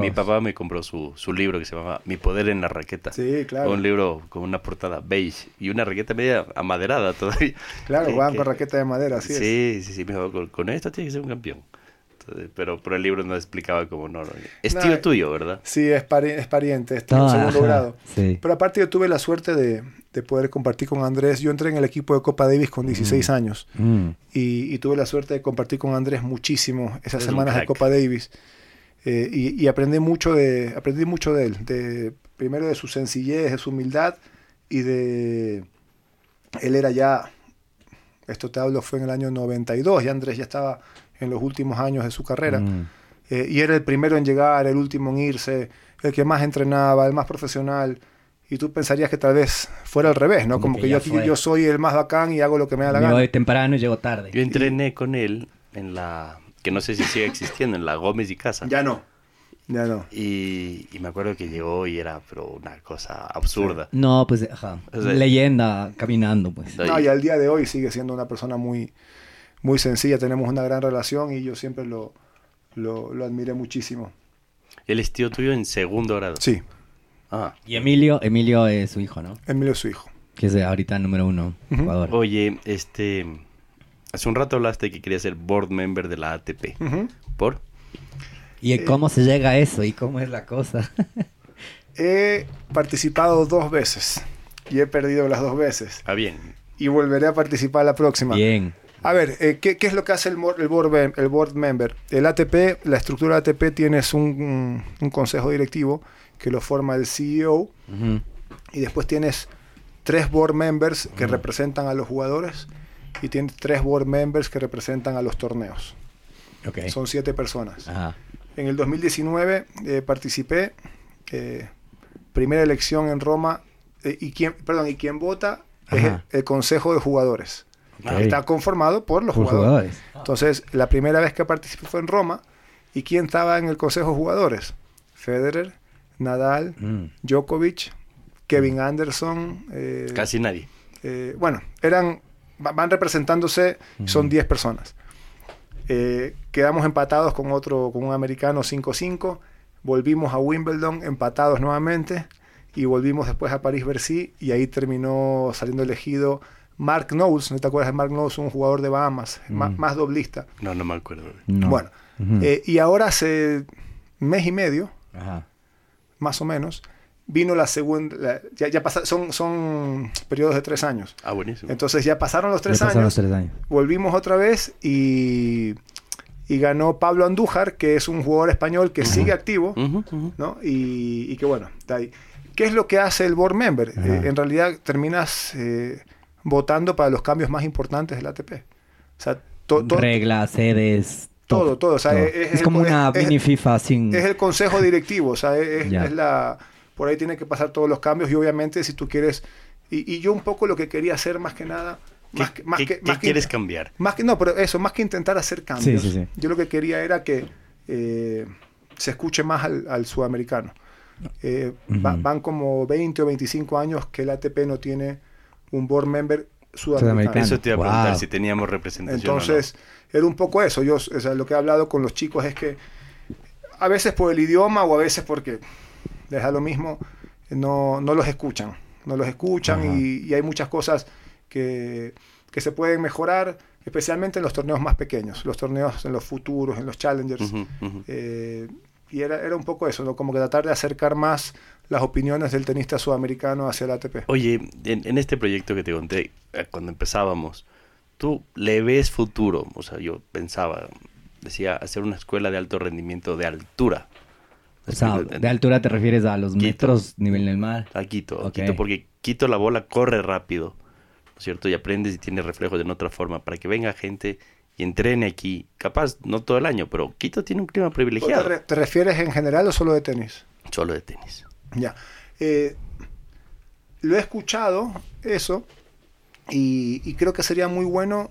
mi, papá me compró su, su, libro que se llama Mi poder en la raqueta. Sí, claro. Un libro con una portada beige y una raqueta media amaderada todavía. Claro, van con raqueta de madera, así sí, es. Sí, sí, con, con, esto tiene que ser un campeón. Pero, pero el libro no explicaba cómo no. Es tío tuyo, ¿verdad? Sí, es, es pariente, es tío segundo grado. Pero aparte yo tuve la suerte de, de poder compartir con Andrés. Yo entré en el equipo de Copa Davis con 16 mm. años mm. Y, tuve la suerte de compartir con Andrés muchísimo esas semanas de Copa Davis. Eh, y, aprendí, mucho de, aprendí mucho de él, de, primero de su sencillez, de su humildad y de... Él era ya, esto te hablo fue en el año 92, y Andrés ya estaba en los últimos años de su carrera. Mm. Eh, y era el primero en llegar, el último en irse, el que más entrenaba, el más profesional. y tú pensarías que tal vez fuera al revés, ¿no? Como, que, yo, yo soy el más bacán y hago lo que me da la gana. Yo voy temprano y llego tarde. Yo entrené con él en la, que no sé si sigue existiendo, en la Gómez y Casa. Ya no. Ya no. Y, me acuerdo que llegó y era pero una cosa absurda. No, pues, ajá. leyenda caminando, pues. No, y al día de hoy sigue siendo una persona muy, muy sencilla. Tenemos una gran relación y yo siempre lo, lo, lo admiré muchísimo. ¿Él es tío tuyo en segundo grado? Sí. Ah. Y Emilio, Emilio es su hijo, ¿no? Emilio es su hijo. Que es ahorita número uno jugador. Oye, este... Hace un rato hablaste que quería ser board member de la ATP. ¿Por? ¿Y cómo se llega a eso? ¿Y cómo es la cosa? he participado dos veces y he perdido las dos veces. Ah, bien. Y volveré a participar la próxima. Bien. A ver, eh, ¿qué, es lo que hace el, el, board, el board member? El ATP, la estructura ATP tienes un, un consejo directivo que lo forma el CEO. Y después tienes tres board members que representan a los jugadores y tienes tres board members que representan a los torneos. Son siete personas. En el 2019 eh, participé, eh, primera elección en Roma, eh, y quien, perdón, y quien vota es el, Consejo de Jugadores. Está conformado por los jugadores. Entonces, la primera vez que participé fue en Roma. ¿Y quién estaba en el Consejo de Jugadores? Federer, Nadal, mm. Djokovic, Kevin Anderson. Eh, Casi nadie. Eh, bueno, eran, van representándose, son 10 personas. Eh, quedamos empatados con otro, con un americano 5-5. Volvimos a Wimbledon empatados nuevamente y volvimos después a París-Bercy y ahí terminó saliendo elegido Mark Knowles. ¿No te acuerdas de Mark Knowles? Un jugador de Bahamas, mm. más, doblista. No, no me acuerdo. Bueno, y ahora hace mes y medio, más o menos, vino la segunda, ya, ya son, son periodos de tres años. Ah, buenísimo. Entonces ya pasaron los tres, años, volvimos otra vez y, y, ganó Pablo Andújar, que es un jugador español que sigue activo, ¿no? Y, y, que bueno, está ahí. ¿Qué es lo que hace el board member? Eh, en realidad terminas eh, votando para los cambios más importantes del ATP. O sea, Reglas, sedes, todo, todo. es, como una mini FIFA sin... Es el consejo directivo, o sea, es, la... Por ahí tienen que pasar todos los cambios y obviamente si tú quieres... Y, yo un poco lo que quería hacer más que nada... Más que, más que, quieres cambiar? Más que, no, pero eso, más que intentar hacer cambios. yo lo que quería era que eh, se escuche más al, sudamericano. Eh, van como 20 o 25 años que el ATP no tiene un board member sudamericano. Eso te iba a preguntar si teníamos representación. Entonces, era un poco eso. Yo, lo que he hablado con los chicos es que a veces por el idioma o a veces porque les da lo mismo, no, no los escuchan. No los escuchan y, hay muchas cosas que, que, se pueden mejorar, especialmente en los torneos más pequeños, los torneos en los futuros, en los challengers. Eh, y era, era un poco eso, ¿no? como que tratar de acercar más las opiniones del tenista sudamericano hacia el ATP. Oye, en, en este proyecto que te conté eh, cuando empezábamos, tú le ves futuro. O sea, yo pensaba, decía, hacer una escuela de alto rendimiento de altura. O sea, de altura te refieres a los metros nivel del mar. A Quito, Quito, porque Quito la bola corre rápido, ¿no es cierto? Y aprendes y tiene reflejos de otra forma, para que venga gente y entrene aquí. Capaz, no todo el año, pero Quito tiene un clima privilegiado. ¿Te, refieres en general o solo de tenis? Solo de tenis. Ya. Eh, lo he escuchado, eso, y, creo que sería muy bueno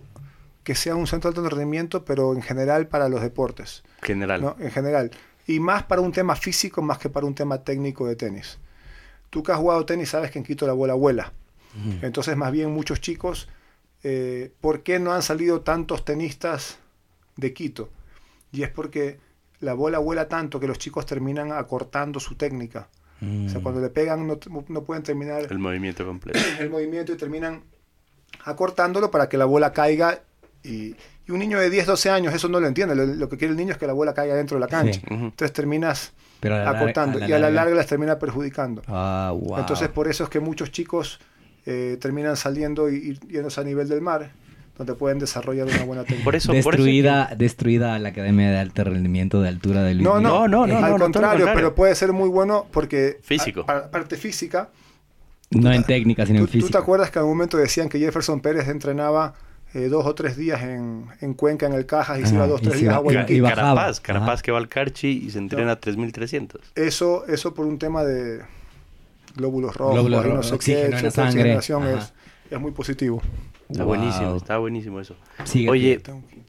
que sea un centro de alto rendimiento, pero en general para los deportes. General. En general. Y más para un tema físico más que para un tema técnico de tenis. Tú que has jugado tenis sabes que en Quito la bola vuela. Entonces, más bien muchos chicos, eh, ¿por qué no han salido tantos tenistas de Quito? Y es porque la bola vuela tanto que los chicos terminan acortando su técnica. O sea, mm. cuando le pegan no, no pueden terminar... El movimiento completo. El movimiento y terminan acortándolo para que la bola caiga y, un niño de 10, 12 años eso no lo entiende. Lo, que quiere el niño es que la bola caiga dentro de la cancha. Entonces terminas acortando y a la larga las termina perjudicando. Ah, Entonces por eso es que muchos chicos eh, terminan saliendo y, yéndose a nivel del mar donde pueden desarrollar una buena técnica. Por eso, destruida, destruida la Academia de Alto Rendimiento de Altura del no, no, no, no, al contrario, pero puede ser muy bueno porque físico. parte física no en técnica, sino en física. ¿Tú te acuerdas que en un momento decían que Jefferson Pérez entrenaba eh, dos o tres días en, en, Cuenca, en el Cajas, y se iba dos o tres días a Guayaquil? Y, Carapaz, Carapaz que va al Carchi y se entrena a 3.300. Eso, eso por un tema de, glóbulos rojos, no sé oxígeno en la sangre. Es, es muy positivo. Está buenísimo, está buenísimo eso. Oye,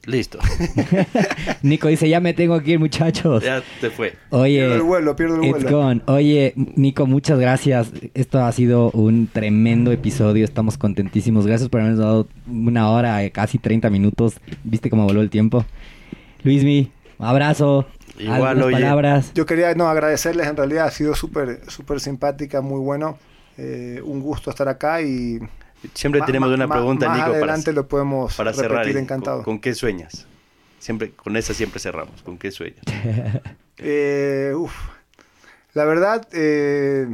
listo. Nico dice, ya me tengo que ir, muchachos. Ya te fue. Oye, pierdo el vuelo, pierdo el vuelo. Oye, Nico, muchas gracias. Esto ha sido un tremendo episodio. Estamos contentísimos. Gracias por habernos dado una hora, casi 30 minutos. ¿Viste cómo voló el tiempo? Luismi, abrazo. Igual, oye. palabras. Yo quería no, agradecerles, en realidad ha sido súper súper simpática, muy bueno. Eh, un gusto estar acá y Siempre tenemos una pregunta, más Nico. adelante para, lo podemos para cerrar. encantado. ¿con, qué sueñas? Siempre, con esa siempre cerramos. ¿Con qué sueñas? eh, La verdad, eh,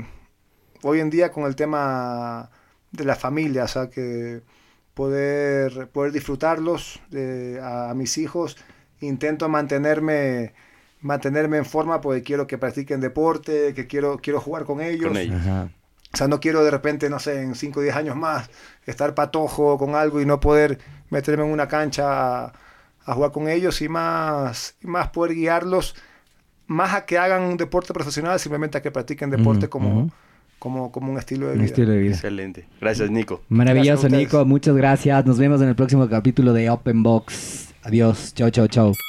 hoy en día con el tema de la familia, o sea, que poder, poder disfrutarlos a, mis hijos, intento mantenerme mantenerme en forma porque quiero que practiquen deporte, que quiero, quiero jugar con ellos. Con ellos. O sea, no quiero de repente, no sé, en 5 o 10 años más estar patojo con algo y no poder meterme en una cancha a, jugar con ellos y más, y más poder guiarlos más a que hagan un deporte profesional, simplemente a que practiquen deporte como, como, como un estilo de vida. Excelente. Gracias, Nico. Maravilloso, Nico. Muchas gracias. Nos vemos en el próximo capítulo de Open Box. Adiós. Chao, chao, chao.